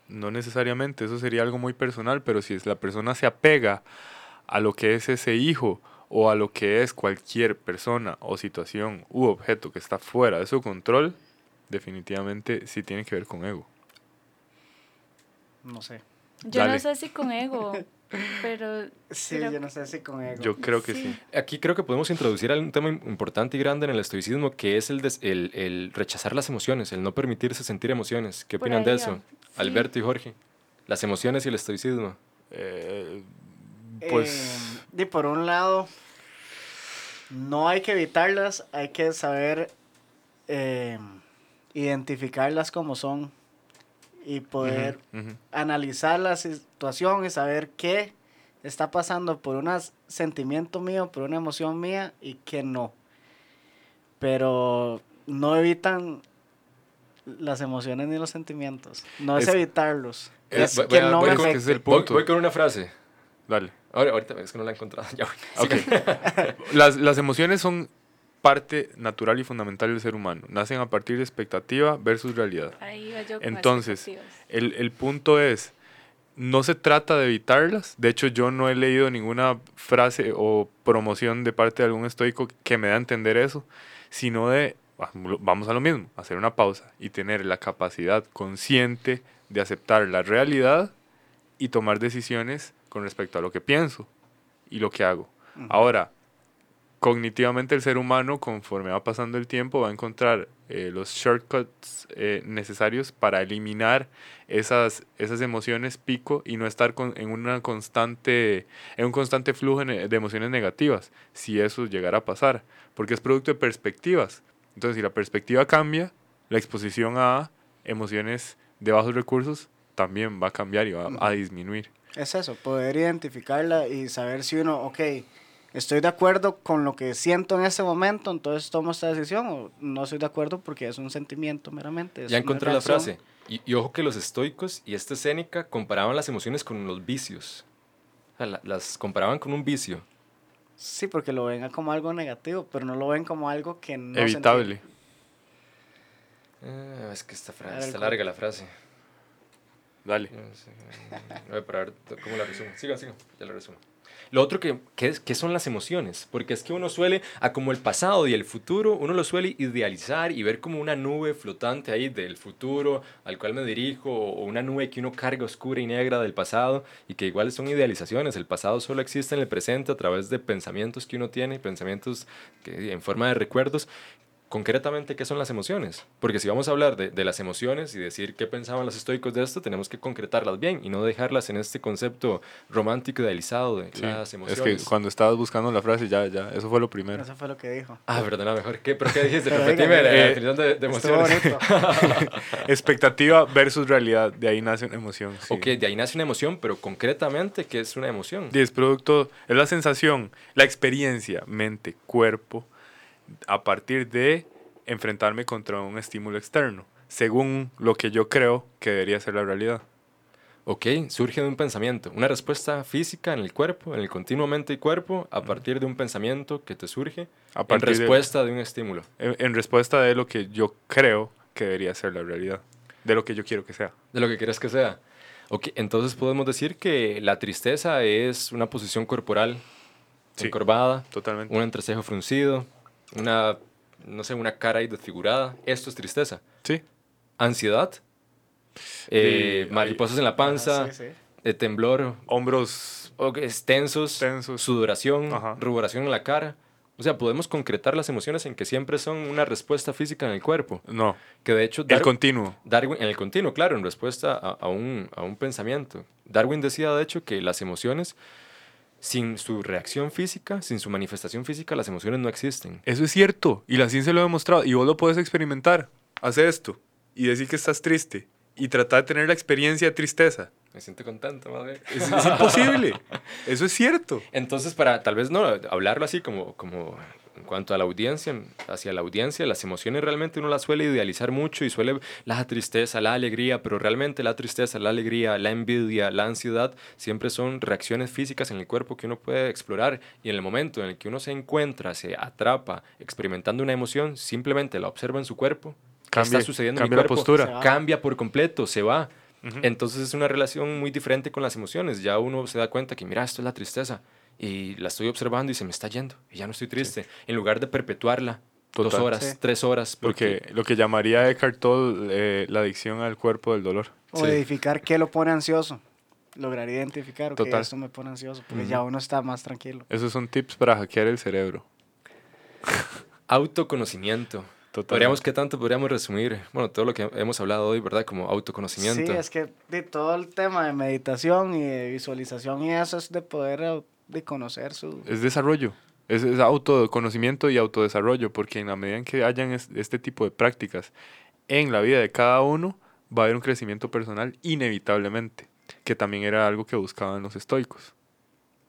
No necesariamente, eso sería algo muy personal, pero si es la persona se apega a lo que es ese hijo o a lo que es cualquier persona o situación u objeto que está fuera de su control, definitivamente sí tiene que ver con ego. No sé. Yo Dale. no sé si con ego, pero... Sí, creo yo no sé si con ego. Yo creo que Sí. sí. Aquí creo que podemos introducir un tema im- importante y grande en el estoicismo, que es el, des- el, el rechazar las emociones, el no permitirse sentir emociones. ¿Qué Por opinan de eso? Sí. Alberto y Jorge. Las emociones y el estoicismo. Eh, pues Eh, y por un lado, no hay que evitarlas, hay que saber eh, identificarlas como son y poder analizar la situación y saber qué está pasando por un sentimiento mío, por una emoción mía y qué no. Pero no evitan las emociones ni los sentimientos. No es, Es- evitarlos. Es voy- que voy a- no voy me con- es el. Voy, con una frase. Dale. Ahora, ahorita es que no la he encontrado. Ya voy. Ok. las, las emociones son parte natural y fundamental del ser humano. Nacen a partir de expectativa versus realidad. Ahí yo con Entonces. El, el punto es, no se trata de evitarlas. De hecho, yo no he leído ninguna frase o promoción de parte de algún estoico que me da a entender eso, sino de, ah, vamos a lo mismo, hacer una pausa y tener la capacidad consciente de aceptar la realidad y tomar decisiones con respecto a lo que pienso y lo que hago. Ujú. Ahora, cognitivamente el ser humano, conforme va pasando el tiempo, va a encontrar eh, los shortcuts eh, necesarios para eliminar esas, esas emociones pico y no estar con- en, una constante, en un constante flujo de emociones negativas, si eso llegara a pasar, porque es producto de perspectivas. Entonces, si la perspectiva cambia, la exposición a emociones de bajos recursos también va a cambiar y va a disminuir. Es eso, poder identificarla y saber si uno, ok, estoy de acuerdo con lo que siento en ese momento, entonces tomo esta decisión, o no estoy de acuerdo porque es un sentimiento meramente. Ya encontré la frase. Y, y ojo que los estoicos y esta Séneca comparaban las emociones con los vicios. O sea, la- las comparaban con un vicio. Sí, porque lo ven como algo negativo, pero no lo ven como algo que no Evitable. Ah, es que esta frase, está larga la frase. Dale. Yo no sé, Voy a parar, ¿cómo la resumo? Siga, siga, ya la resumo. Lo otro que, que, es, son las emociones, porque es que uno suele, a como el pasado y el futuro, uno lo suele idealizar y ver como una nube flotante ahí del futuro al cual me dirijo, o una nube que uno carga oscura y negra del pasado, y que igual son idealizaciones, el pasado solo existe en el presente a través de pensamientos que uno tiene, pensamientos que, en forma de recuerdos, concretamente qué son las emociones. Porque si vamos a hablar de, de las emociones y decir qué pensaban los estoicos de esto, tenemos que concretarlas bien y no dejarlas en este concepto romántico idealizado de Sí, las es emociones. que cuando estabas buscando la frase, ya, ya, eso fue lo primero. Eso fue lo que dijo. Ah, perdona, mejor. ¿Qué? ¿Pero qué dijiste? Repetime la eh, definición de, de emociones. Expectativa versus realidad, de ahí nace una emoción. sí. Ok, de ahí nace una emoción, pero concretamente, ¿qué es una emoción? Y es producto, es la sensación, la experiencia, mente, cuerpo, a partir de enfrentarme contra un estímulo externo, según lo que yo creo que debería ser la realidad. Ok, surge de un pensamiento, una respuesta física en el cuerpo, en el continuo mente y cuerpo, a partir de un pensamiento que te surge A en de- respuesta de un estímulo. en, en respuesta de lo que yo creo que debería ser la realidad, de lo que yo quiero que sea. De lo que quieras que sea. Ok, entonces podemos decir que la tristeza es una posición corporal Sí. encorvada, Totalmente. un entrecejo fruncido, una, no sé, una cara ahí desfigurada. Esto es tristeza. Sí. Ansiedad, eh, Sí, mariposas en la panza, Ah, sí, sí. eh, temblor, Hombros es tensos, tensos. sudoración, Ajá. ruboración en la cara. O sea, podemos concretar las emociones en que siempre son una respuesta física en el cuerpo. No, Que de hecho el Dar- continuo. Darwin, en el continuo, claro, en respuesta a, a un, a un pensamiento. Darwin decía, de hecho, que las emociones, sin su reacción física, sin su manifestación física, las emociones no existen. Eso es cierto, y la ciencia lo ha demostrado, y vos lo puedes experimentar. Haz esto, y decir que estás triste, y tratar de tener la experiencia de tristeza. Me siento contento, bien. Es, es imposible. Eso es cierto. Entonces, para tal vez no hablarlo así como, como cuanto a la audiencia, hacia la audiencia, las emociones realmente uno las suele idealizar mucho y suele la tristeza, la alegría, pero realmente la tristeza, la alegría, la envidia, la ansiedad, siempre son reacciones físicas en el cuerpo que uno puede explorar y en el momento en el que uno se encuentra, se atrapa experimentando una emoción, simplemente la observa en su cuerpo, ¿qué Cambia- está sucediendo en mi la cuerpo? postura. Cambia por completo, se va. Entonces es una relación muy diferente con las emociones. Ya uno se da cuenta que, mira, esto es la tristeza. Y la estoy observando y se me está yendo. Y ya no estoy triste. En lugar de perpetuarla dos horas, Sí. tres horas. Lo Porque, que, lo que llamaría Eckhart Tolle eh, la adicción al cuerpo del dolor. O Sí. identificar qué lo pone ansioso. Lograr identificar, Total. esto me pone ansioso, porque ya uno está más tranquilo. Esos son tips para hackear el cerebro. autoconocimiento. Total. Podríamos, ¿Qué tanto podríamos resumir? Bueno, todo lo que hemos hablado hoy, ¿verdad? Como autoconocimiento. Sí, es que de todo el tema de meditación y de visualización y eso es de poder de conocer su... Es desarrollo. Es, es autoconocimiento y autodesarrollo, porque en la medida en que hayan es- este tipo de prácticas en la vida de cada uno, va a haber un crecimiento personal inevitablemente, que también era algo que buscaban los estoicos.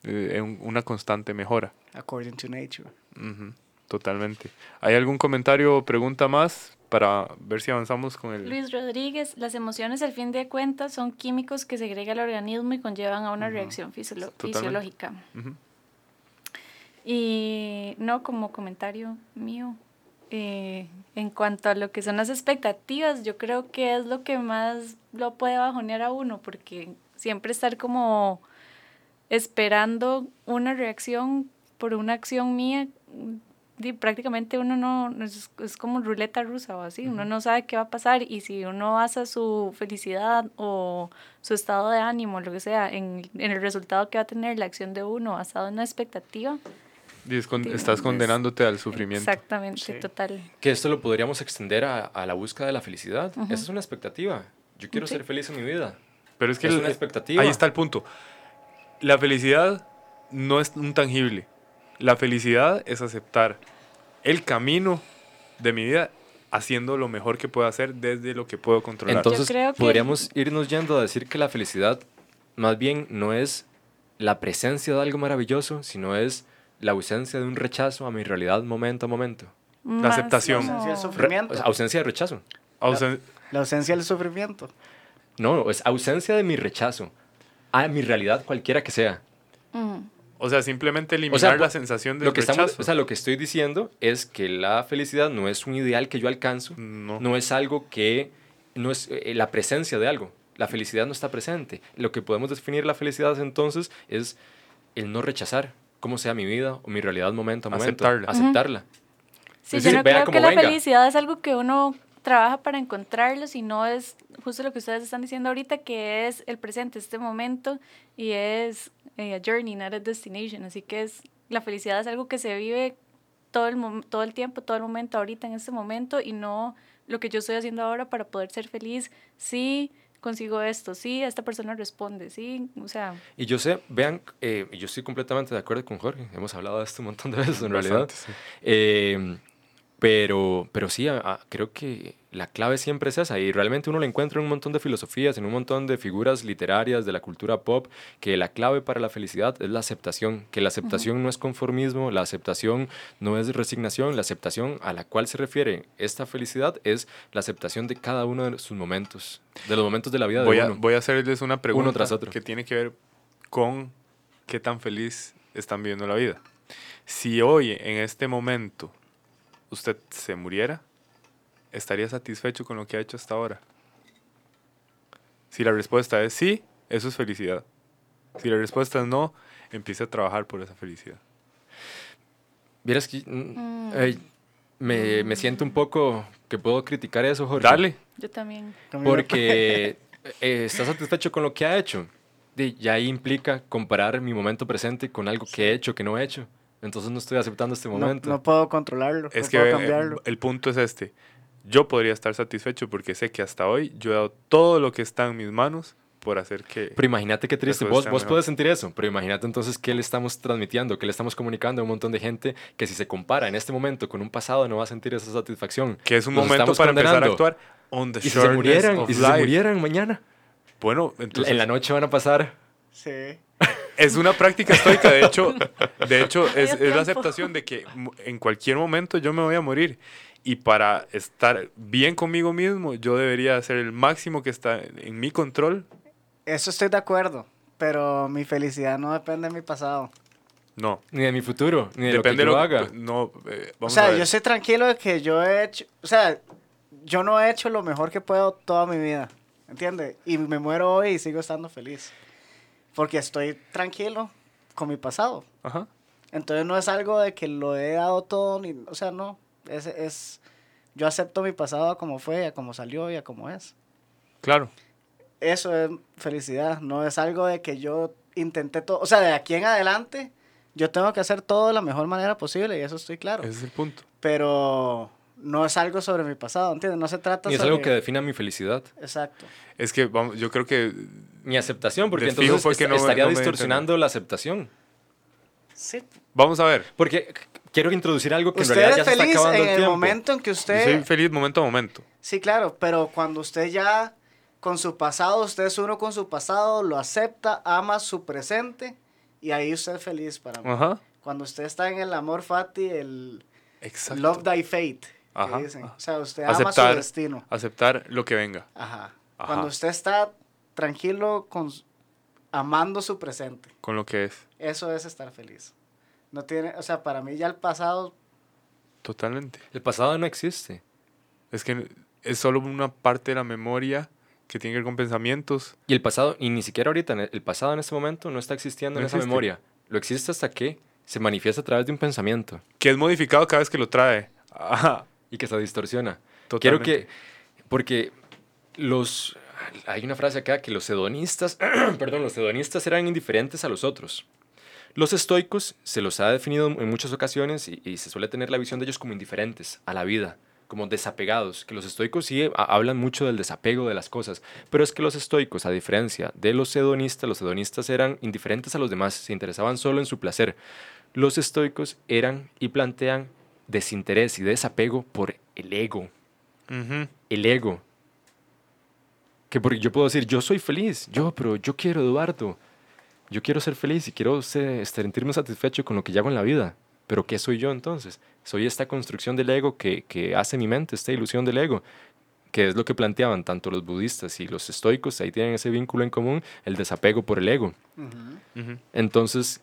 Eh, un- una constante mejora. According to nature. Ujú, Totalmente. ¿Hay algún comentario o pregunta más para ver si avanzamos con el... Luis Rodríguez, las emociones al fin de cuentas son químicos que segrega el organismo y conllevan a una reacción fisiológica. Y no como comentario mío, eh, en cuanto a lo que son las expectativas, yo creo que es lo que más lo puede bajonear a uno, porque siempre estar como esperando una reacción por una acción mía, prácticamente uno no, es, es como ruleta rusa o así, uno no sabe qué va a pasar y si uno basa su felicidad o su estado de ánimo, lo que sea, en, en el resultado que va a tener la acción de uno basado en una expectativa. Y es con- estás es- condenándote al sufrimiento. Exactamente, Sí. total. Que esto lo podríamos extender a, a la búsqueda de la felicidad. Ujú. Esa es una expectativa. Yo quiero Sí. ser feliz en mi vida. Pero es que Es el- una expectativa. ahí está el punto. La felicidad no es un tangible. La felicidad es aceptar el camino de mi vida haciendo lo mejor que puedo hacer desde lo que puedo controlar. Entonces, creo que- podríamos irnos yendo a decir que la felicidad más bien no es la presencia de algo maravilloso, sino es la ausencia de un rechazo a mi realidad momento a momento. Más aceptación. como- Ausencia del sufrimiento. ausencia de rechazo. Ausen- La ausencia del sufrimiento. No, es ausencia de mi rechazo a mi realidad cualquiera que sea. Ujú. O sea, simplemente eliminar O sea, la sensación de Lo que, rechazo. estamos, o sea, lo que estoy diciendo es que la felicidad no es un ideal que yo alcanzo, no. no es algo que, no es eh, la presencia de algo. La felicidad no está presente. Lo que podemos definir la felicidad entonces es el no rechazar cómo sea mi vida o mi realidad momento a momento. Aceptarla. Aceptarla. Sí, yo no creo que la venga. felicidad es algo que uno trabaja para encontrarlo, sino es justo lo que ustedes están diciendo ahorita, que es el presente, este momento, y es eh, a journey, not a destination. Así que es la felicidad es algo que se vive todo el, todo el tiempo, todo el momento, ahorita, en este momento, y no lo que yo estoy haciendo ahora para poder ser feliz. Sí, consigo esto, sí, esta persona responde, sí, o sea, Y yo sé, vean, eh, yo estoy completamente de acuerdo con Jorge. Hemos hablado de esto un montón de veces en realidad. Bastante, sí. Eh, pero, pero sí, a- a- creo que la clave siempre es esa. Y realmente uno la encuentra en un montón de filosofías, en un montón de figuras literarias de la cultura pop, que la clave para la felicidad es la aceptación. Que la aceptación no es conformismo, la aceptación no es resignación, la aceptación a la cual se refiere esta felicidad es la aceptación de cada uno de sus momentos, de los momentos de la vida Voy de a, uno. voy a hacerles una pregunta tras otro. que tiene que ver con qué tan feliz están viviendo la vida. Si hoy, en este momento, usted se muriera, ¿estaría satisfecho con lo que ha hecho hasta ahora? Si la respuesta es sí, eso es felicidad. Si la respuesta es no, empiece a trabajar por esa felicidad. Vieras que mm, eh, me, me siento un poco que puedo criticar eso, Jorge. Dale. yo también. Porque eh, está satisfecho con lo que ha hecho. Y ya ahí implica comparar mi momento presente con algo que he hecho, que no he hecho. Entonces no estoy aceptando este No, momento. no puedo controlarlo, Es no que puedo eh, cambiarlo. el punto es este. Yo podría estar satisfecho porque sé que hasta hoy yo he dado todo lo que está en mis manos por hacer que... Pero imagínate qué triste. Vos, vos puedes sentir eso, pero imagínate entonces qué le estamos transmitiendo, qué le estamos comunicando a un montón de gente que si se compara en este momento con un pasado no va a sentir esa satisfacción. Que es un momento para empezar a actuar on the Y si se murieran, of y si se murieran mañana, Bueno, entonces... en la noche van a pasar Sí. Es una práctica estoica, de hecho, de hecho es, la aceptación de que en cualquier momento yo me voy a morir. Y para estar bien conmigo mismo, yo debería hacer el máximo que está en mi control. Eso estoy de acuerdo, pero mi felicidad no depende de mi pasado. No, Ni de mi futuro, ni de depende lo que yo lo haga. No, eh, O vamos sea, a ver. yo estoy tranquilo de que yo he hecho, o sea, yo no he hecho lo mejor que puedo toda mi vida, ¿entiendes? Y me muero hoy y sigo estando feliz, porque estoy tranquilo con mi pasado. Ajá. Entonces no es algo de que lo he dado todo, ni, o sea, no, es, es, yo acepto mi pasado a como fue, a como salió y a como es. Claro. Eso es felicidad, no es algo de que yo intenté todo, o sea, de aquí en adelante yo tengo que hacer todo de la mejor manera posible y eso estoy claro, Ese es el punto. pero no es algo sobre mi pasado, ¿entiendes? No se trata Ni es sobre... algo que defina mi felicidad. Exacto. Es que vamos, yo creo que Mi aceptación, porque entonces est- no estaría no distorsionando la aceptación. Sí. vamos a ver. Porque quiero introducir algo que en Usted realidad ya es se está feliz acabando en el momento en que Yo usted... soy feliz momento a momento. Sí, claro, pero cuando usted ya con su pasado, usted es uno con su pasado, lo acepta, ama su presente y ahí usted es feliz para mí. Ajá. Cuando usted está en el amor fati, el Exacto. love thy fate, que Ajá, dicen. ajá. O sea, usted ama su destino. Aceptar lo que venga. Ajá. Ajá. Cuando usted está tranquilo con amando su presente, Con lo que es. eso es estar feliz. No tiene, o sea, para mí ya el pasado, Totalmente. El pasado no existe. Es que es solo una parte de la memoria que tiene que ver con pensamientos. Y el pasado, y ni siquiera ahorita, el el pasado en este momento no está existiendo No en esa memoria. Lo existe hasta que se manifiesta a través de un pensamiento Que es modificado cada vez que lo trae. Ajá. y que se distorsiona. Totalmente. Quiero que, porque los, hay una frase acá que los hedonistas, perdón, los hedonistas eran indiferentes a los otros. Los estoicos se los ha definido en muchas ocasiones y, y se suele tener la visión de ellos como indiferentes a la vida, como desapegados, que los estoicos sí ha- hablan mucho del desapego de las cosas, pero es que los estoicos, a diferencia de los hedonistas, los hedonistas eran indiferentes a los demás, se interesaban solo en su placer. Los estoicos eran y plantean desinterés y desapego por el ego, el ego. Que porque yo puedo decir, yo soy feliz, yo, pero yo quiero, Eduardo. Yo quiero ser feliz y quiero se- sentirme satisfecho con lo que yo hago en la vida. Pero ¿qué soy yo entonces? Soy esta construcción del ego que, que hace mi mente, esta ilusión del ego, que es lo que planteaban tanto los budistas y los estoicos, ahí tienen ese vínculo en común, el desapego por el ego. Ujú. Entonces,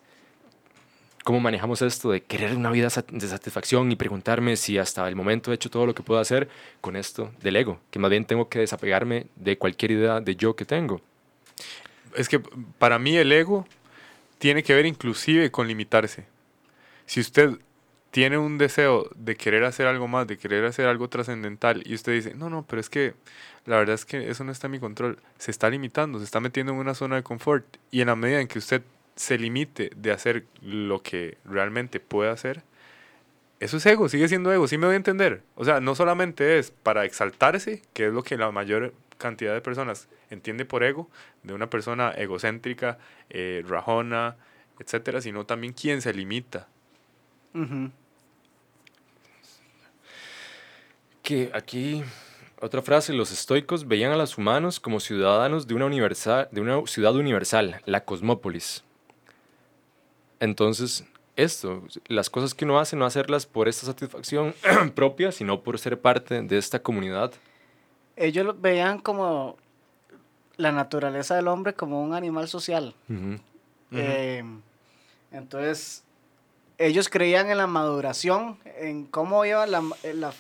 ¿cómo manejamos esto de querer una vida de satisfacción y preguntarme si hasta el momento he hecho todo lo que puedo hacer con esto del ego? Que más bien tengo que desapegarme de cualquier idea de yo que tengo. Es que para mí el ego tiene que ver inclusive con limitarse. Si usted tiene un deseo de querer hacer algo más, de querer hacer algo trascendental, y usted dice, no, no, pero es que la verdad es que eso no está en mi control, se está limitando, se está metiendo en una zona de confort, y en la medida en que usted se limite de hacer lo que realmente puede hacer, eso es ego, sigue siendo ego, sí me voy a entender. O sea, no solamente es para exaltarse, que es lo que la mayor cantidad de personas entiende por ego, de una persona egocéntrica, eh, rajona, etcétera, sino también quien se limita. Que aquí, otra frase, los estoicos veían a los humanos como ciudadanos de una, universal, de una ciudad universal, la cosmópolis. Entonces, esto, las cosas que uno hace, no hacerlas por esta satisfacción propia, sino por ser parte de esta comunidad. Ellos lo veían como la naturaleza del hombre como un animal social. Ujú. Ujú. Eh, entonces, ellos creían en la maduración, en cómo iba la, en la,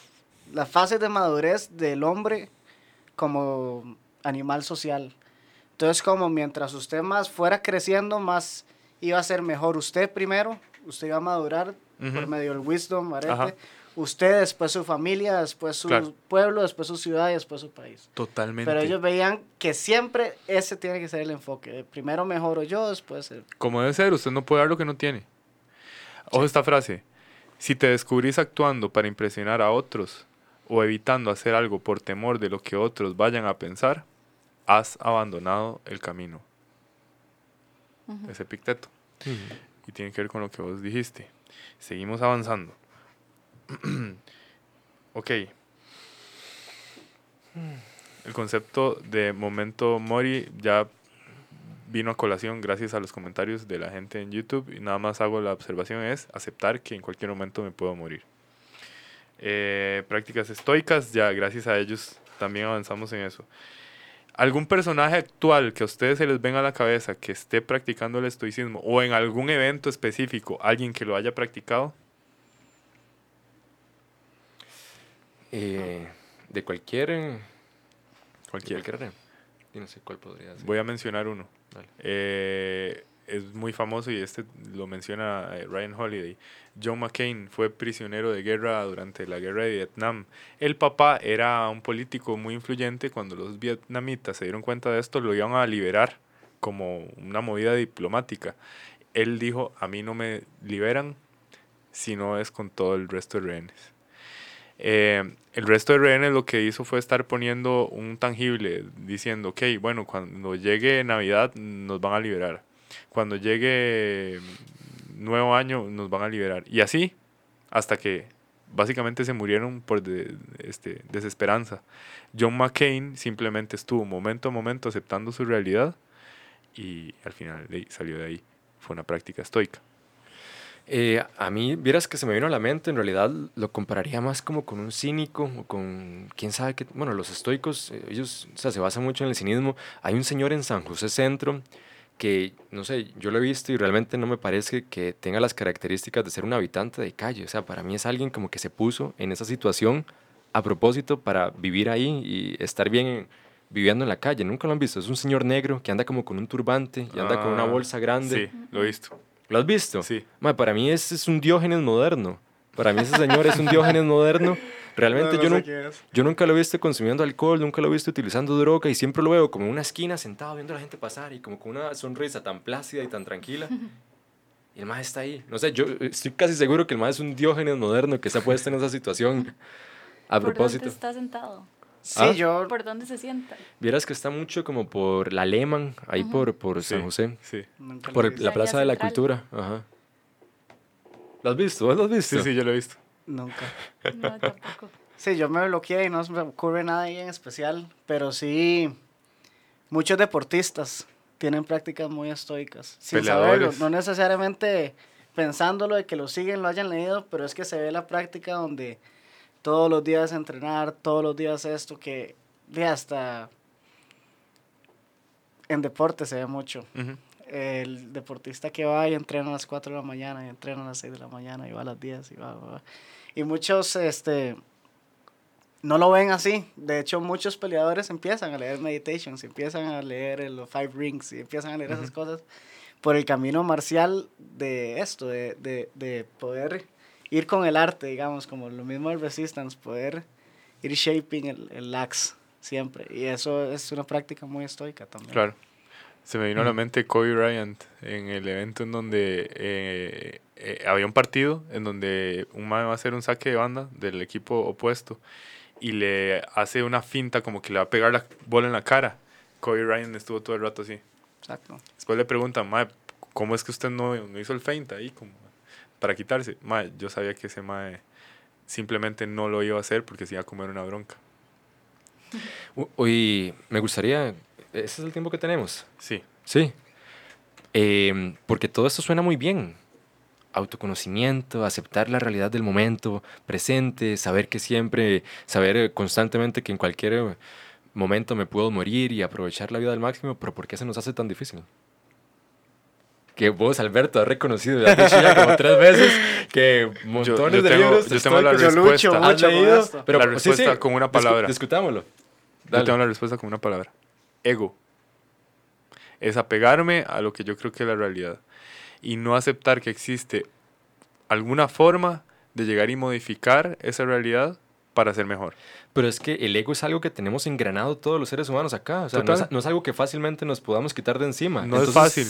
la fase de madurez del hombre como animal social. Entonces, como mientras usted más fuera creciendo, más iba a ser mejor usted primero, usted iba a madurar por Ujú. medio del wisdom, arete. Usted, después su familia, después su Claro. pueblo, después su ciudad y después su país. Totalmente. Pero ellos veían que siempre ese tiene que ser el enfoque. de Primero mejoro yo, después el Como debe ser, usted no puede dar lo que no tiene. Ojo esta frase. Si te descubrís actuando para impresionar a otros o evitando hacer algo por temor de lo que otros vayan a pensar, has abandonado el camino. Es Epicteto. Y tiene que ver con lo que vos dijiste. Seguimos avanzando. ok. El concepto de momento mori ya vino a colación gracias a los comentarios de la gente en YouTube y nada más hago la observación es aceptar que en cualquier momento me puedo morir. Eh, prácticas estoicas, ya gracias a ellos también avanzamos en eso. ¿Algún personaje actual que a ustedes se les venga a la cabeza que esté practicando el estoicismo o en algún evento específico alguien que lo haya practicado? Eh, de cualquier... cualquier- y no sé cuál podría ser. Voy a mencionar uno. Eh, es muy famoso y este lo menciona eh, Ryan Holiday. John McCain fue prisionero de guerra durante la guerra de Vietnam. El papá era un político muy influyente. Cuando los vietnamitas se dieron cuenta de esto, lo iban a liberar como una movida diplomática. Él dijo, a mí no me liberan si no es con todo el resto de rehenes. Eh, el resto de rehenes lo que hizo fue estar poniendo un tangible, diciendo, ok, bueno, cuando llegue Navidad nos van a liberar. Cuando llegue Nuevo Año nos van a liberar. Y así, hasta que básicamente se murieron por este, desesperanza. John McCain simplemente estuvo momento a momento aceptando su realidad y al final salió de ahí. Fue una práctica estoica. Eh, a mí, vieras que se me vino a la mente, en realidad lo compararía más como con un cínico o con, quién sabe qué, bueno, los estoicos, eh, ellos, o sea, se basan mucho en el cinismo. Hay un señor en San José Centro que, no sé, yo lo he visto y realmente no me parece que tenga las características de ser un habitante de calle. O sea, para mí es alguien como que se puso en esa situación a propósito para vivir ahí y estar bien viviendo en la calle. Nunca lo han visto. Es un señor negro que anda como con un turbante y anda con una Ah, bolsa grande. Sí, lo he visto. ¿Lo has visto? Sí. Ma, para mí ese es un Diógenes moderno. Para mí ese señor es un Diógenes moderno. Realmente yo, no, yo nunca lo he visto consumiendo alcohol, nunca lo he visto utilizando droga y siempre lo veo como en una esquina sentado viendo a la gente pasar y como con una sonrisa tan plácida y tan tranquila. Y el más está ahí. No sé, yo estoy casi seguro que el más es un Diógenes moderno que se ha puesto en esa situación. A ¿Por propósito. dónde está sentado? Sí, Ah. yo ¿Por dónde se sienta? Vieras que está mucho como por la Lehman, ahí por, por San Sí, José. Sí. nunca Por el- la Plaza de la. Cultura. Ajá. ¿Lo has visto? ¿Vos ¿Lo has visto? Sí, sí, yo lo he visto. Nunca. No, tampoco. Sí, yo me bloqueé y no se me ocurre nada ahí en especial, pero sí, muchos deportistas tienen prácticas muy estoicas, sin saberlo, no necesariamente pensándolo de que lo siguen, lo hayan leído, pero es que se ve la práctica donde todos los días entrenar, todos los días esto, que de hasta en deporte se ve mucho. Ujú. El deportista que va y entrena a las 4 de la mañana y entrena a las 6 de la mañana y va a las 10 y va, va, va. Y muchos este, no lo ven así. De hecho, muchos peleadores empiezan a leer Meditations, empiezan a leer los Five Rings y empiezan a leer esas cosas por el camino marcial de esto, de, de, de poder ir con el arte, digamos, como lo mismo del Resistance, poder ir shaping el, el axe siempre. Y eso es una práctica muy estoica también. Claro. Se me vino a la mente Kobe Bryant en el evento en donde eh, eh, había un partido en donde un man va a hacer un saque de banda del equipo opuesto y le hace una finta como que le va a pegar la bola en la cara. Kobe Bryant estuvo todo el rato así. Exacto. Después le preguntan, mae, ¿cómo es que usted no, no hizo el feint ahí como para quitarse? Mae, yo sabía que ese mae simplemente no lo iba a hacer porque se iba a comer una bronca. U- Hoy me gustaría, ese es el tiempo que tenemos. Sí. Sí. Em, porque todo esto suena muy bien. Autoconocimiento, aceptar la realidad del momento presente, saber que siempre, saber constantemente que en cualquier momento me puedo morir y aprovechar la vida al máximo, pero ¿por qué se nos hace tan difícil? Que vos, Alberto, has reconocido, has dicho ya como tres veces que montones yo de tengo- libros yo tengo la Yo lucho respuesta. mucho leído, pero La sí, respuesta sí, con una discu- palabra. discutámoslo. Yo Dale. tengo la respuesta con una palabra. Ego. Es apegarme a lo que yo creo que es la realidad. Y no aceptar que existe alguna forma de llegar y modificar esa realidad para ser mejor. Pero es que el ego es algo que tenemos engranado todos los seres humanos acá. O sea, no es, no es algo que fácilmente nos podamos quitar de encima. No es Entonces, fácil.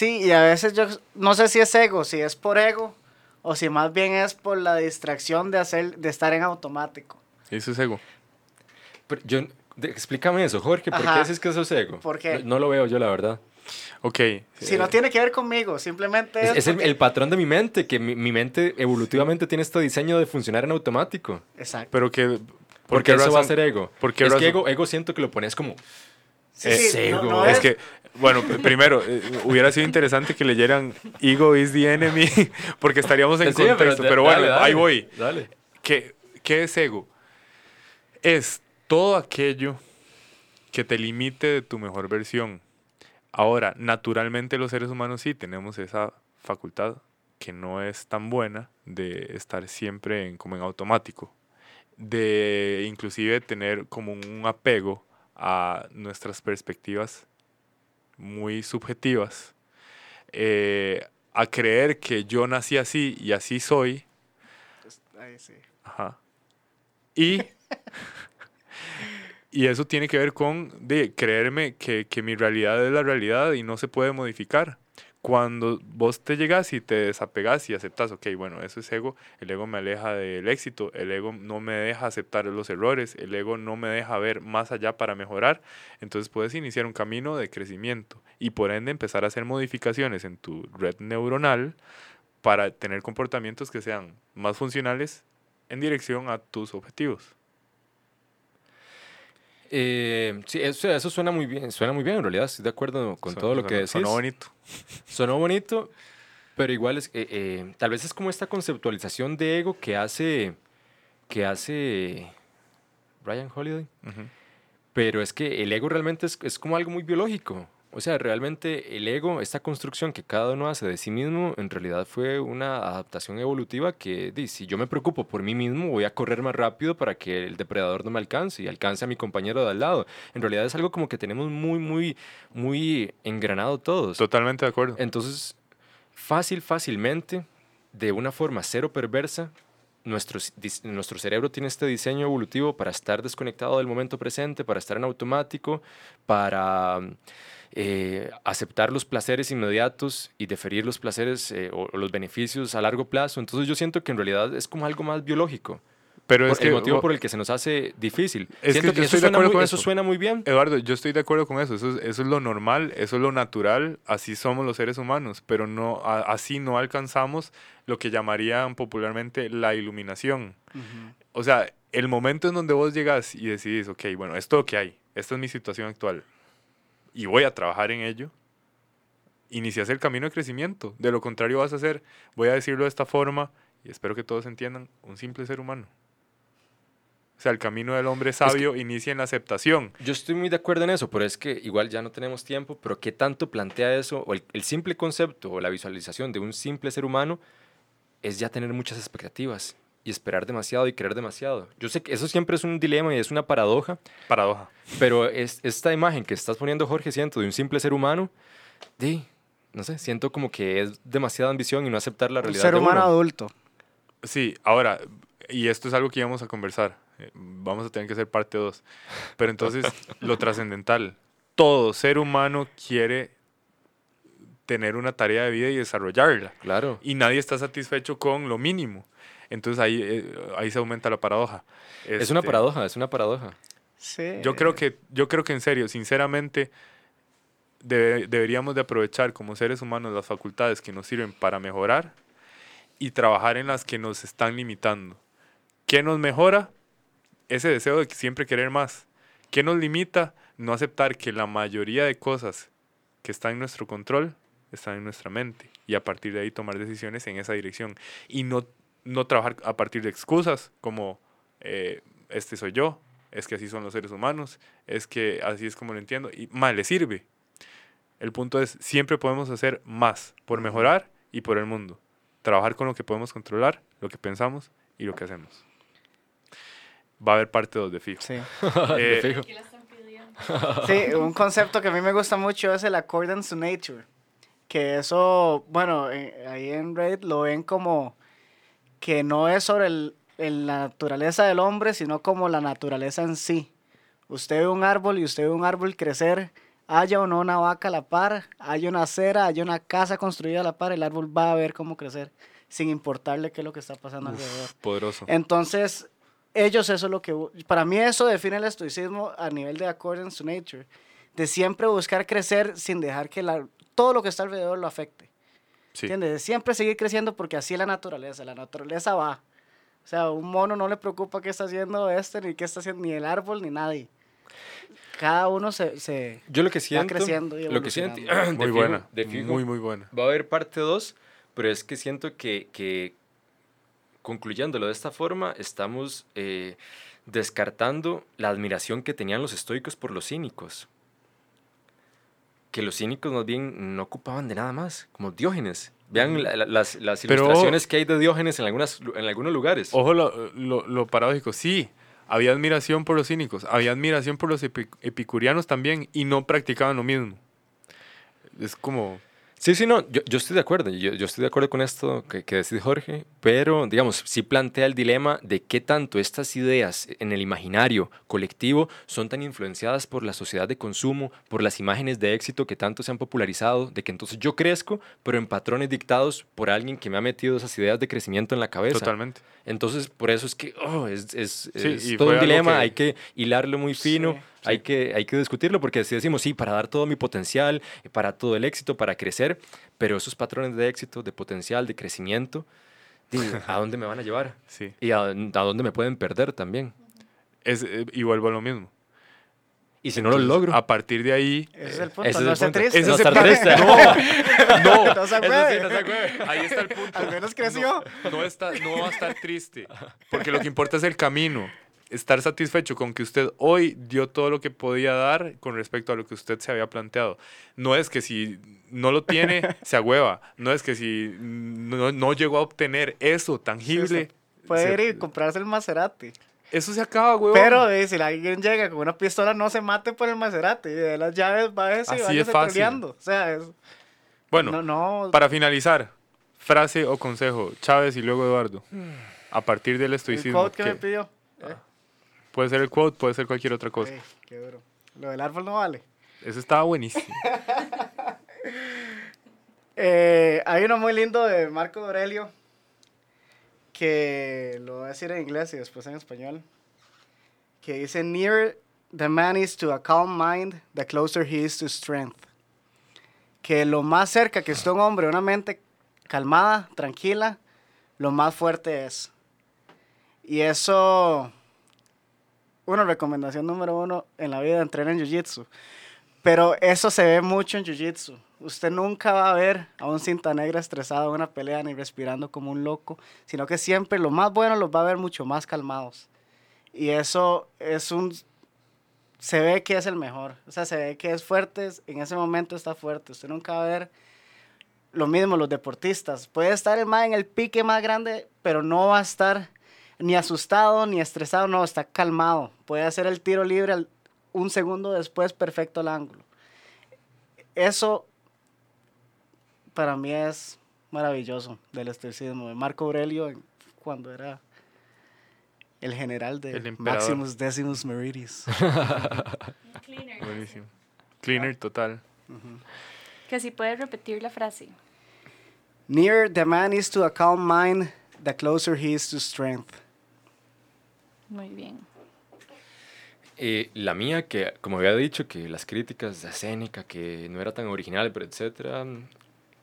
Sí, y a veces yo no sé si es ego, si es por ego o si más bien es por la distracción de hacer de estar en automático. Eso es ego. Pero yo, de- explícame eso, Jorge. ¿Por Ajá. qué dices que eso es ego? ¿Por qué? No, no lo veo yo, la verdad. Ok. Si eh, no tiene que ver conmigo, simplemente es, Es, es el, porque- el patrón de mi mente, que mi, mi mente evolutivamente tiene este diseño de funcionar en automático. Exacto. Pero que... ¿por Porque qué eso va a razón? ser ego. ¿Por qué es que razón? ego, ego siento que lo pones como... Sí, Eh, sí, Sego. no, no es es- que, bueno, primero, eh, hubiera sido interesante que leyeran Ego is the enemy, porque estaríamos en Sí, pero contexto. da- Pero, bueno, dale, dale, ahí voy. Dale. ¿Qué, ¿Qué es ego? Es todo aquello que te limite de tu mejor versión. Ahora, naturalmente los seres humanos sí tenemos esa facultad que no es tan buena de estar siempre en, como en automático, de inclusive tener como un apego a nuestras perspectivas muy subjetivas, eh, a creer que yo nací así y así soy, Ahí sí. Ajá. Y, y eso tiene que ver con de creerme que, que mi realidad es la realidad y no se puede modificar. Cuando vos te llegas y te desapegas y aceptas, ok, bueno, eso es ego, el ego me aleja del éxito, el ego no me deja aceptar los errores, el ego no me deja ver más allá para mejorar, entonces puedes iniciar un camino de crecimiento y por ende empezar a hacer modificaciones en tu red neuronal para tener comportamientos que sean más funcionales en dirección a tus objetivos. Eh, sí, eso, eso suena muy bien, suena muy bien en realidad, estoy de acuerdo con todo lo que decís. sonó bonito. Sonó bonito, pero igual es, eh, eh, tal vez es como esta conceptualización de ego que hace, que hace Brian Holiday. Pero es que el ego realmente es, es como algo muy biológico. O sea, realmente el ego, esta construcción que cada uno hace de sí mismo, en realidad fue una adaptación evolutiva que, si yo me preocupo por mí mismo, voy a correr más rápido para que el depredador no me alcance y alcance a mi compañero de al lado. En realidad es algo como que tenemos muy, muy, muy engranado todos. Totalmente de acuerdo. Entonces, fácil, fácilmente, de una forma cero perversa, nuestro, nuestro cerebro tiene este diseño evolutivo para estar desconectado del momento presente, para estar en automático, para eh, aceptar los placeres inmediatos y deferir los placeres eh, o, o los beneficios a largo plazo. Entonces yo siento que en realidad es como algo más biológico. Pero Por es que, el motivo por el que se nos hace difícil. Es siento que yo eso, estoy de suena acuerdo muy, con eso eso. suena muy bien. Eduardo, yo estoy de acuerdo con eso. Eso es, eso es lo normal, eso es lo natural, así somos los seres humanos, pero no, a- así no alcanzamos lo que llamarían popularmente la iluminación. O sea, el momento en donde vos llegas y decidís, ok, bueno, esto es lo que hay, esta es mi situación actual, y voy a trabajar en ello, inicias el camino de crecimiento. De lo contrario vas a ser, voy a decirlo de esta forma, y espero que todos entiendan, un simple ser humano. O sea, el camino del hombre sabio inicia en la aceptación. Yo estoy muy de acuerdo en eso, pero es que igual ya no tenemos tiempo, pero ¿qué tanto plantea eso? O el, el simple concepto o la visualización de un simple ser humano es ya tener muchas expectativas y esperar demasiado y querer demasiado. Yo sé que eso siempre es un dilema y es una paradoja, Paradoja. pero es, esta imagen que estás poniendo, Jorge, siento, de un simple ser humano, de, no sé, siento como que es demasiada ambición y no aceptar la Un realidad ser de humano uno. adulto. Sí, ahora, y esto es algo que íbamos a conversar. eh, Vamos a tener que hacer parte 2. Pero entonces, lo trascendental. Todo ser humano quiere tener una tarea de vida y desarrollarla. Claro. Y nadie está satisfecho con lo mínimo. Entonces ahí, eh, ahí se aumenta la paradoja. Es una Este, paradoja, es una paradoja. Sí. Yo creo que, yo creo que en serio, sinceramente, debe- deberíamos de aprovechar como seres humanos las facultades que nos sirven para mejorar y trabajar en las que nos están limitando. ¿Qué nos mejora? Ese deseo de siempre querer más. ¿Qué nos limita? No aceptar que la mayoría de cosas que están en nuestro control están en nuestra mente y a partir de ahí tomar decisiones en esa dirección y no, no trabajar a partir de excusas como eh, este soy yo, es que así son los seres humanos, es que así es como lo entiendo y mal le sirve. El punto es, siempre podemos hacer más por mejorar y por el mundo. Trabajar con lo que podemos controlar, lo que pensamos y lo que hacemos. Va a haber parte 2 de fijo. Sí. De Eh, fijo. Sí, un concepto que a mí me gusta mucho es el accordance to nature. Que eso, bueno, eh, ahí en Reddit lo ven como que no es sobre el- el- la naturaleza del hombre, sino como la naturaleza en sí. Usted ve un árbol y usted ve un árbol crecer, haya o no una vaca a la par, haya una acera, haya una casa construida a la par, el árbol va a ver cómo crecer, sin importarle qué es lo que está pasando alrededor. Poderoso. Entonces, ellos eso es lo que... Para mí eso define el estoicismo a nivel de accordance to nature. De siempre buscar crecer sin dejar que la, todo lo que está alrededor lo afecte. Sí. Siempre seguir creciendo porque así es la naturaleza. La naturaleza va. O sea, a un mono no le preocupa qué está haciendo este, ni qué está haciendo, ni el árbol, ni nadie. cada uno se, se Yo lo que siento, creciendo y lo que siento, Muy fijo- buena. de fijo, Muy, muy buena. Va a haber parte 2, pero es que siento que, que concluyéndolo de esta forma, estamos eh, descartando la admiración que tenían los estoicos por los cínicos. Que los cínicos más bien no ocupaban de nada más, como Diógenes. Vean la- la- las, las Pero- ilustraciones que hay de Diógenes en, algunas, en algunos lugares. Ojo lo, lo, lo paradójico. Sí, había admiración por los cínicos, había admiración por los epi- epicurianos también y no practicaban lo mismo. Es como... Sí, sí, no, yo, yo estoy de acuerdo, yo, yo estoy de acuerdo con esto que, que decide Jorge, pero digamos, sí plantea el dilema de qué tanto estas ideas en el imaginario colectivo son tan influenciadas por la sociedad de consumo, por las imágenes de éxito que tanto se han popularizado, de que entonces yo crezco, pero en patrones dictados por alguien que me ha metido esas ideas de crecimiento en la cabeza. Totalmente. Entonces, por eso es que oh, es, es- Sí, es y todo un dilema, que- hay que hilarlo muy fino, Sí, hay, que, hay que discutirlo, porque si decimos, sí, para dar todo mi potencial, eh, para todo el éxito, para crecer, pero esos patrones de éxito, de potencial, de crecimiento, ¿a dónde me van a llevar? Sí. Y a, a dónde me pueden perder también. Es, eh, y vuelvo a lo mismo. Y si no lo logro, A partir de ahí... Ese es el punto, ese es no el esté punto. triste. Ese No es el estar punto. triste. No, no. No se sí, no se puede. Ahí está el punto. Al menos creció. No, no está, no va a estar triste, porque lo que importa es el camino. Estar satisfecho con que usted hoy dio todo lo que podía dar con respecto a lo que usted se había planteado. No es que si no lo tiene, se agüeva. No es que si no, no llegó a obtener eso tangible. Puede se- ir y comprarse el Maserati. eso se acaba, huevón. Pero eh, si alguien llega con una pistola, no se mate por el Maserati. De las llaves va y Así es fácil. peleando. O sea, es, bueno, no, no, para finalizar, frase o consejo, Chávez y luego Eduardo. A partir del el estoicismo. quote que me pidió. Eh, Puede ser el quote, puede ser cualquier otra cosa. ey, qué duro. Lo del árbol no vale. Eso estaba buenísimo. Eh, hay uno muy lindo de Marco Aurelio que lo voy a decir en inglés y después en español. Que dice: Near the man is to a calm mind, the closer he is to strength. Que lo más cerca que está un hombre, una mente calmada, tranquila, lo más fuerte es. Y eso, una recomendación número uno en la vida, entrenar en Jiu-Jitsu. Pero eso se ve mucho en Jiu-Jitsu. Usted nunca va a ver a un cinta negra estresado en una pelea ni respirando como un loco, sino que siempre lo más bueno los va a ver mucho más calmados. Y eso es un... Se ve que es el mejor. O sea, se ve que es fuerte, en ese momento está fuerte. Usted nunca va a ver lo mismo los deportistas. Puede estar el más en el pique más grande, pero no va a estar ni asustado ni estresado, no, está calmado. Puede hacer el tiro libre al- un segundo después, perfecto el ángulo. Eso para mí es maravilloso del estoicismo. De Marco Aurelio, cuando era el general de El. Maximus Decimus Meridius. Buenísimo. Cleaner total. Que si puedes repetir la frase. Near the man is to a calm mind, the closer he is to strength. Muy bien. Eh, la mía, que como había dicho, que las críticas de que no era tan original, pero etcétera.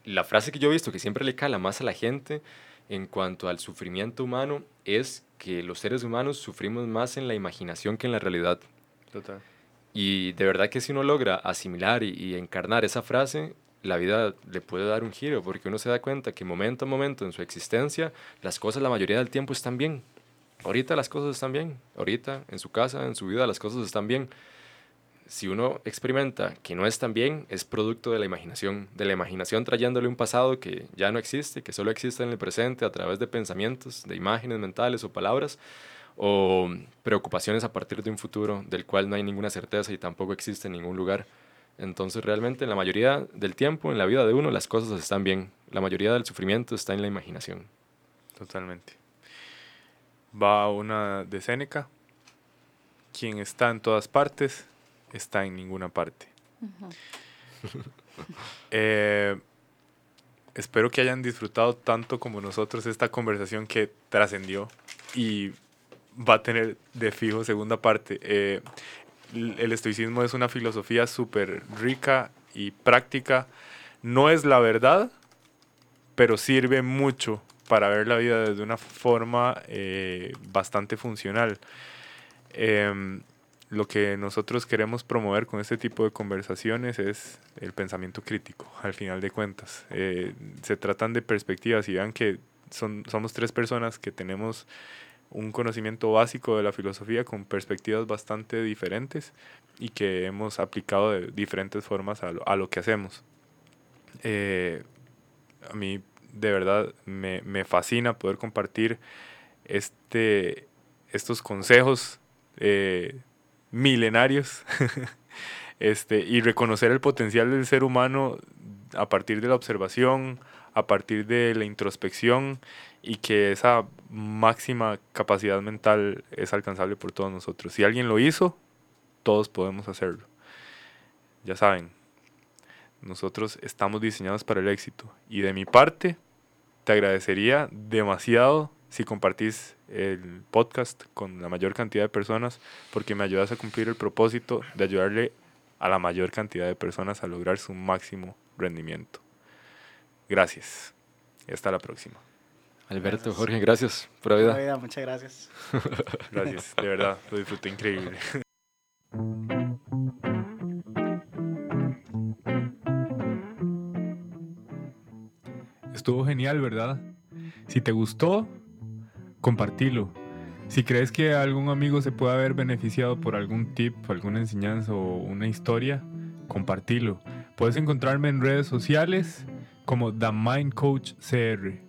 La frase que yo he visto que siempre le cala más a la gente en cuanto al sufrimiento humano es que los seres humanos sufrimos más en la imaginación que en la realidad. Total. Y de verdad que si uno logra asimilar y, y encarnar esa frase, la vida le puede dar un giro, porque uno se da cuenta que momento a momento en su existencia, las cosas la mayoría del tiempo están bien. Ahorita las cosas están bien, ahorita en su casa, en su vida las cosas están bien. Si uno experimenta que no están bien, es producto de la imaginación, de la imaginación trayéndole un pasado que ya no existe, que solo existe en el presente a través de pensamientos, de imágenes mentales o palabras, o preocupaciones a partir de un futuro del cual no hay ninguna certeza y tampoco existe en ningún lugar. Entonces realmente en la mayoría del tiempo en la vida de uno las cosas están bien. La mayoría del sufrimiento está en la imaginación. Totalmente. Va una de Séneca. Quien está en todas partes, está en ninguna parte. Eh, espero que hayan disfrutado tanto como nosotros esta conversación que trascendió y va a tener de fijo segunda parte. Eh, el estoicismo es una filosofía súper rica y práctica. No es la verdad, pero sirve mucho para ver la vida desde una forma eh, bastante funcional. Em, lo que nosotros queremos promover con este tipo de conversaciones es el pensamiento crítico, al final de cuentas. Eh, se tratan de perspectivas y vean que son, somos tres personas que tenemos un conocimiento básico de la filosofía con perspectivas bastante diferentes y que hemos aplicado de diferentes formas a lo, a lo que hacemos. Eh, a mí de verdad me, me, fascina poder compartir este, estos consejos eh, milenarios este, y reconocer el potencial del ser humano a partir de la observación, a partir de la introspección y que esa máxima capacidad mental es alcanzable por todos nosotros. Si alguien lo hizo, todos podemos hacerlo. Ya saben, nosotros estamos diseñados para el éxito y de mi parte te agradecería demasiado si compartís el podcast con la mayor cantidad de personas porque me ayudas a cumplir el propósito de ayudarle a la mayor cantidad de personas a lograr su máximo rendimiento. Gracias. Y hasta la próxima. Alberto, gracias. Jorge, gracias por la vida. La vida muchas gracias. gracias, de verdad, lo disfruté increíble. Estuvo genial, ¿verdad? Si te gustó, compartilo. Si crees que algún amigo se puede haber beneficiado por algún tip, alguna enseñanza o una historia, compartilo. Puedes encontrarme en redes sociales como The Mind Coach CR.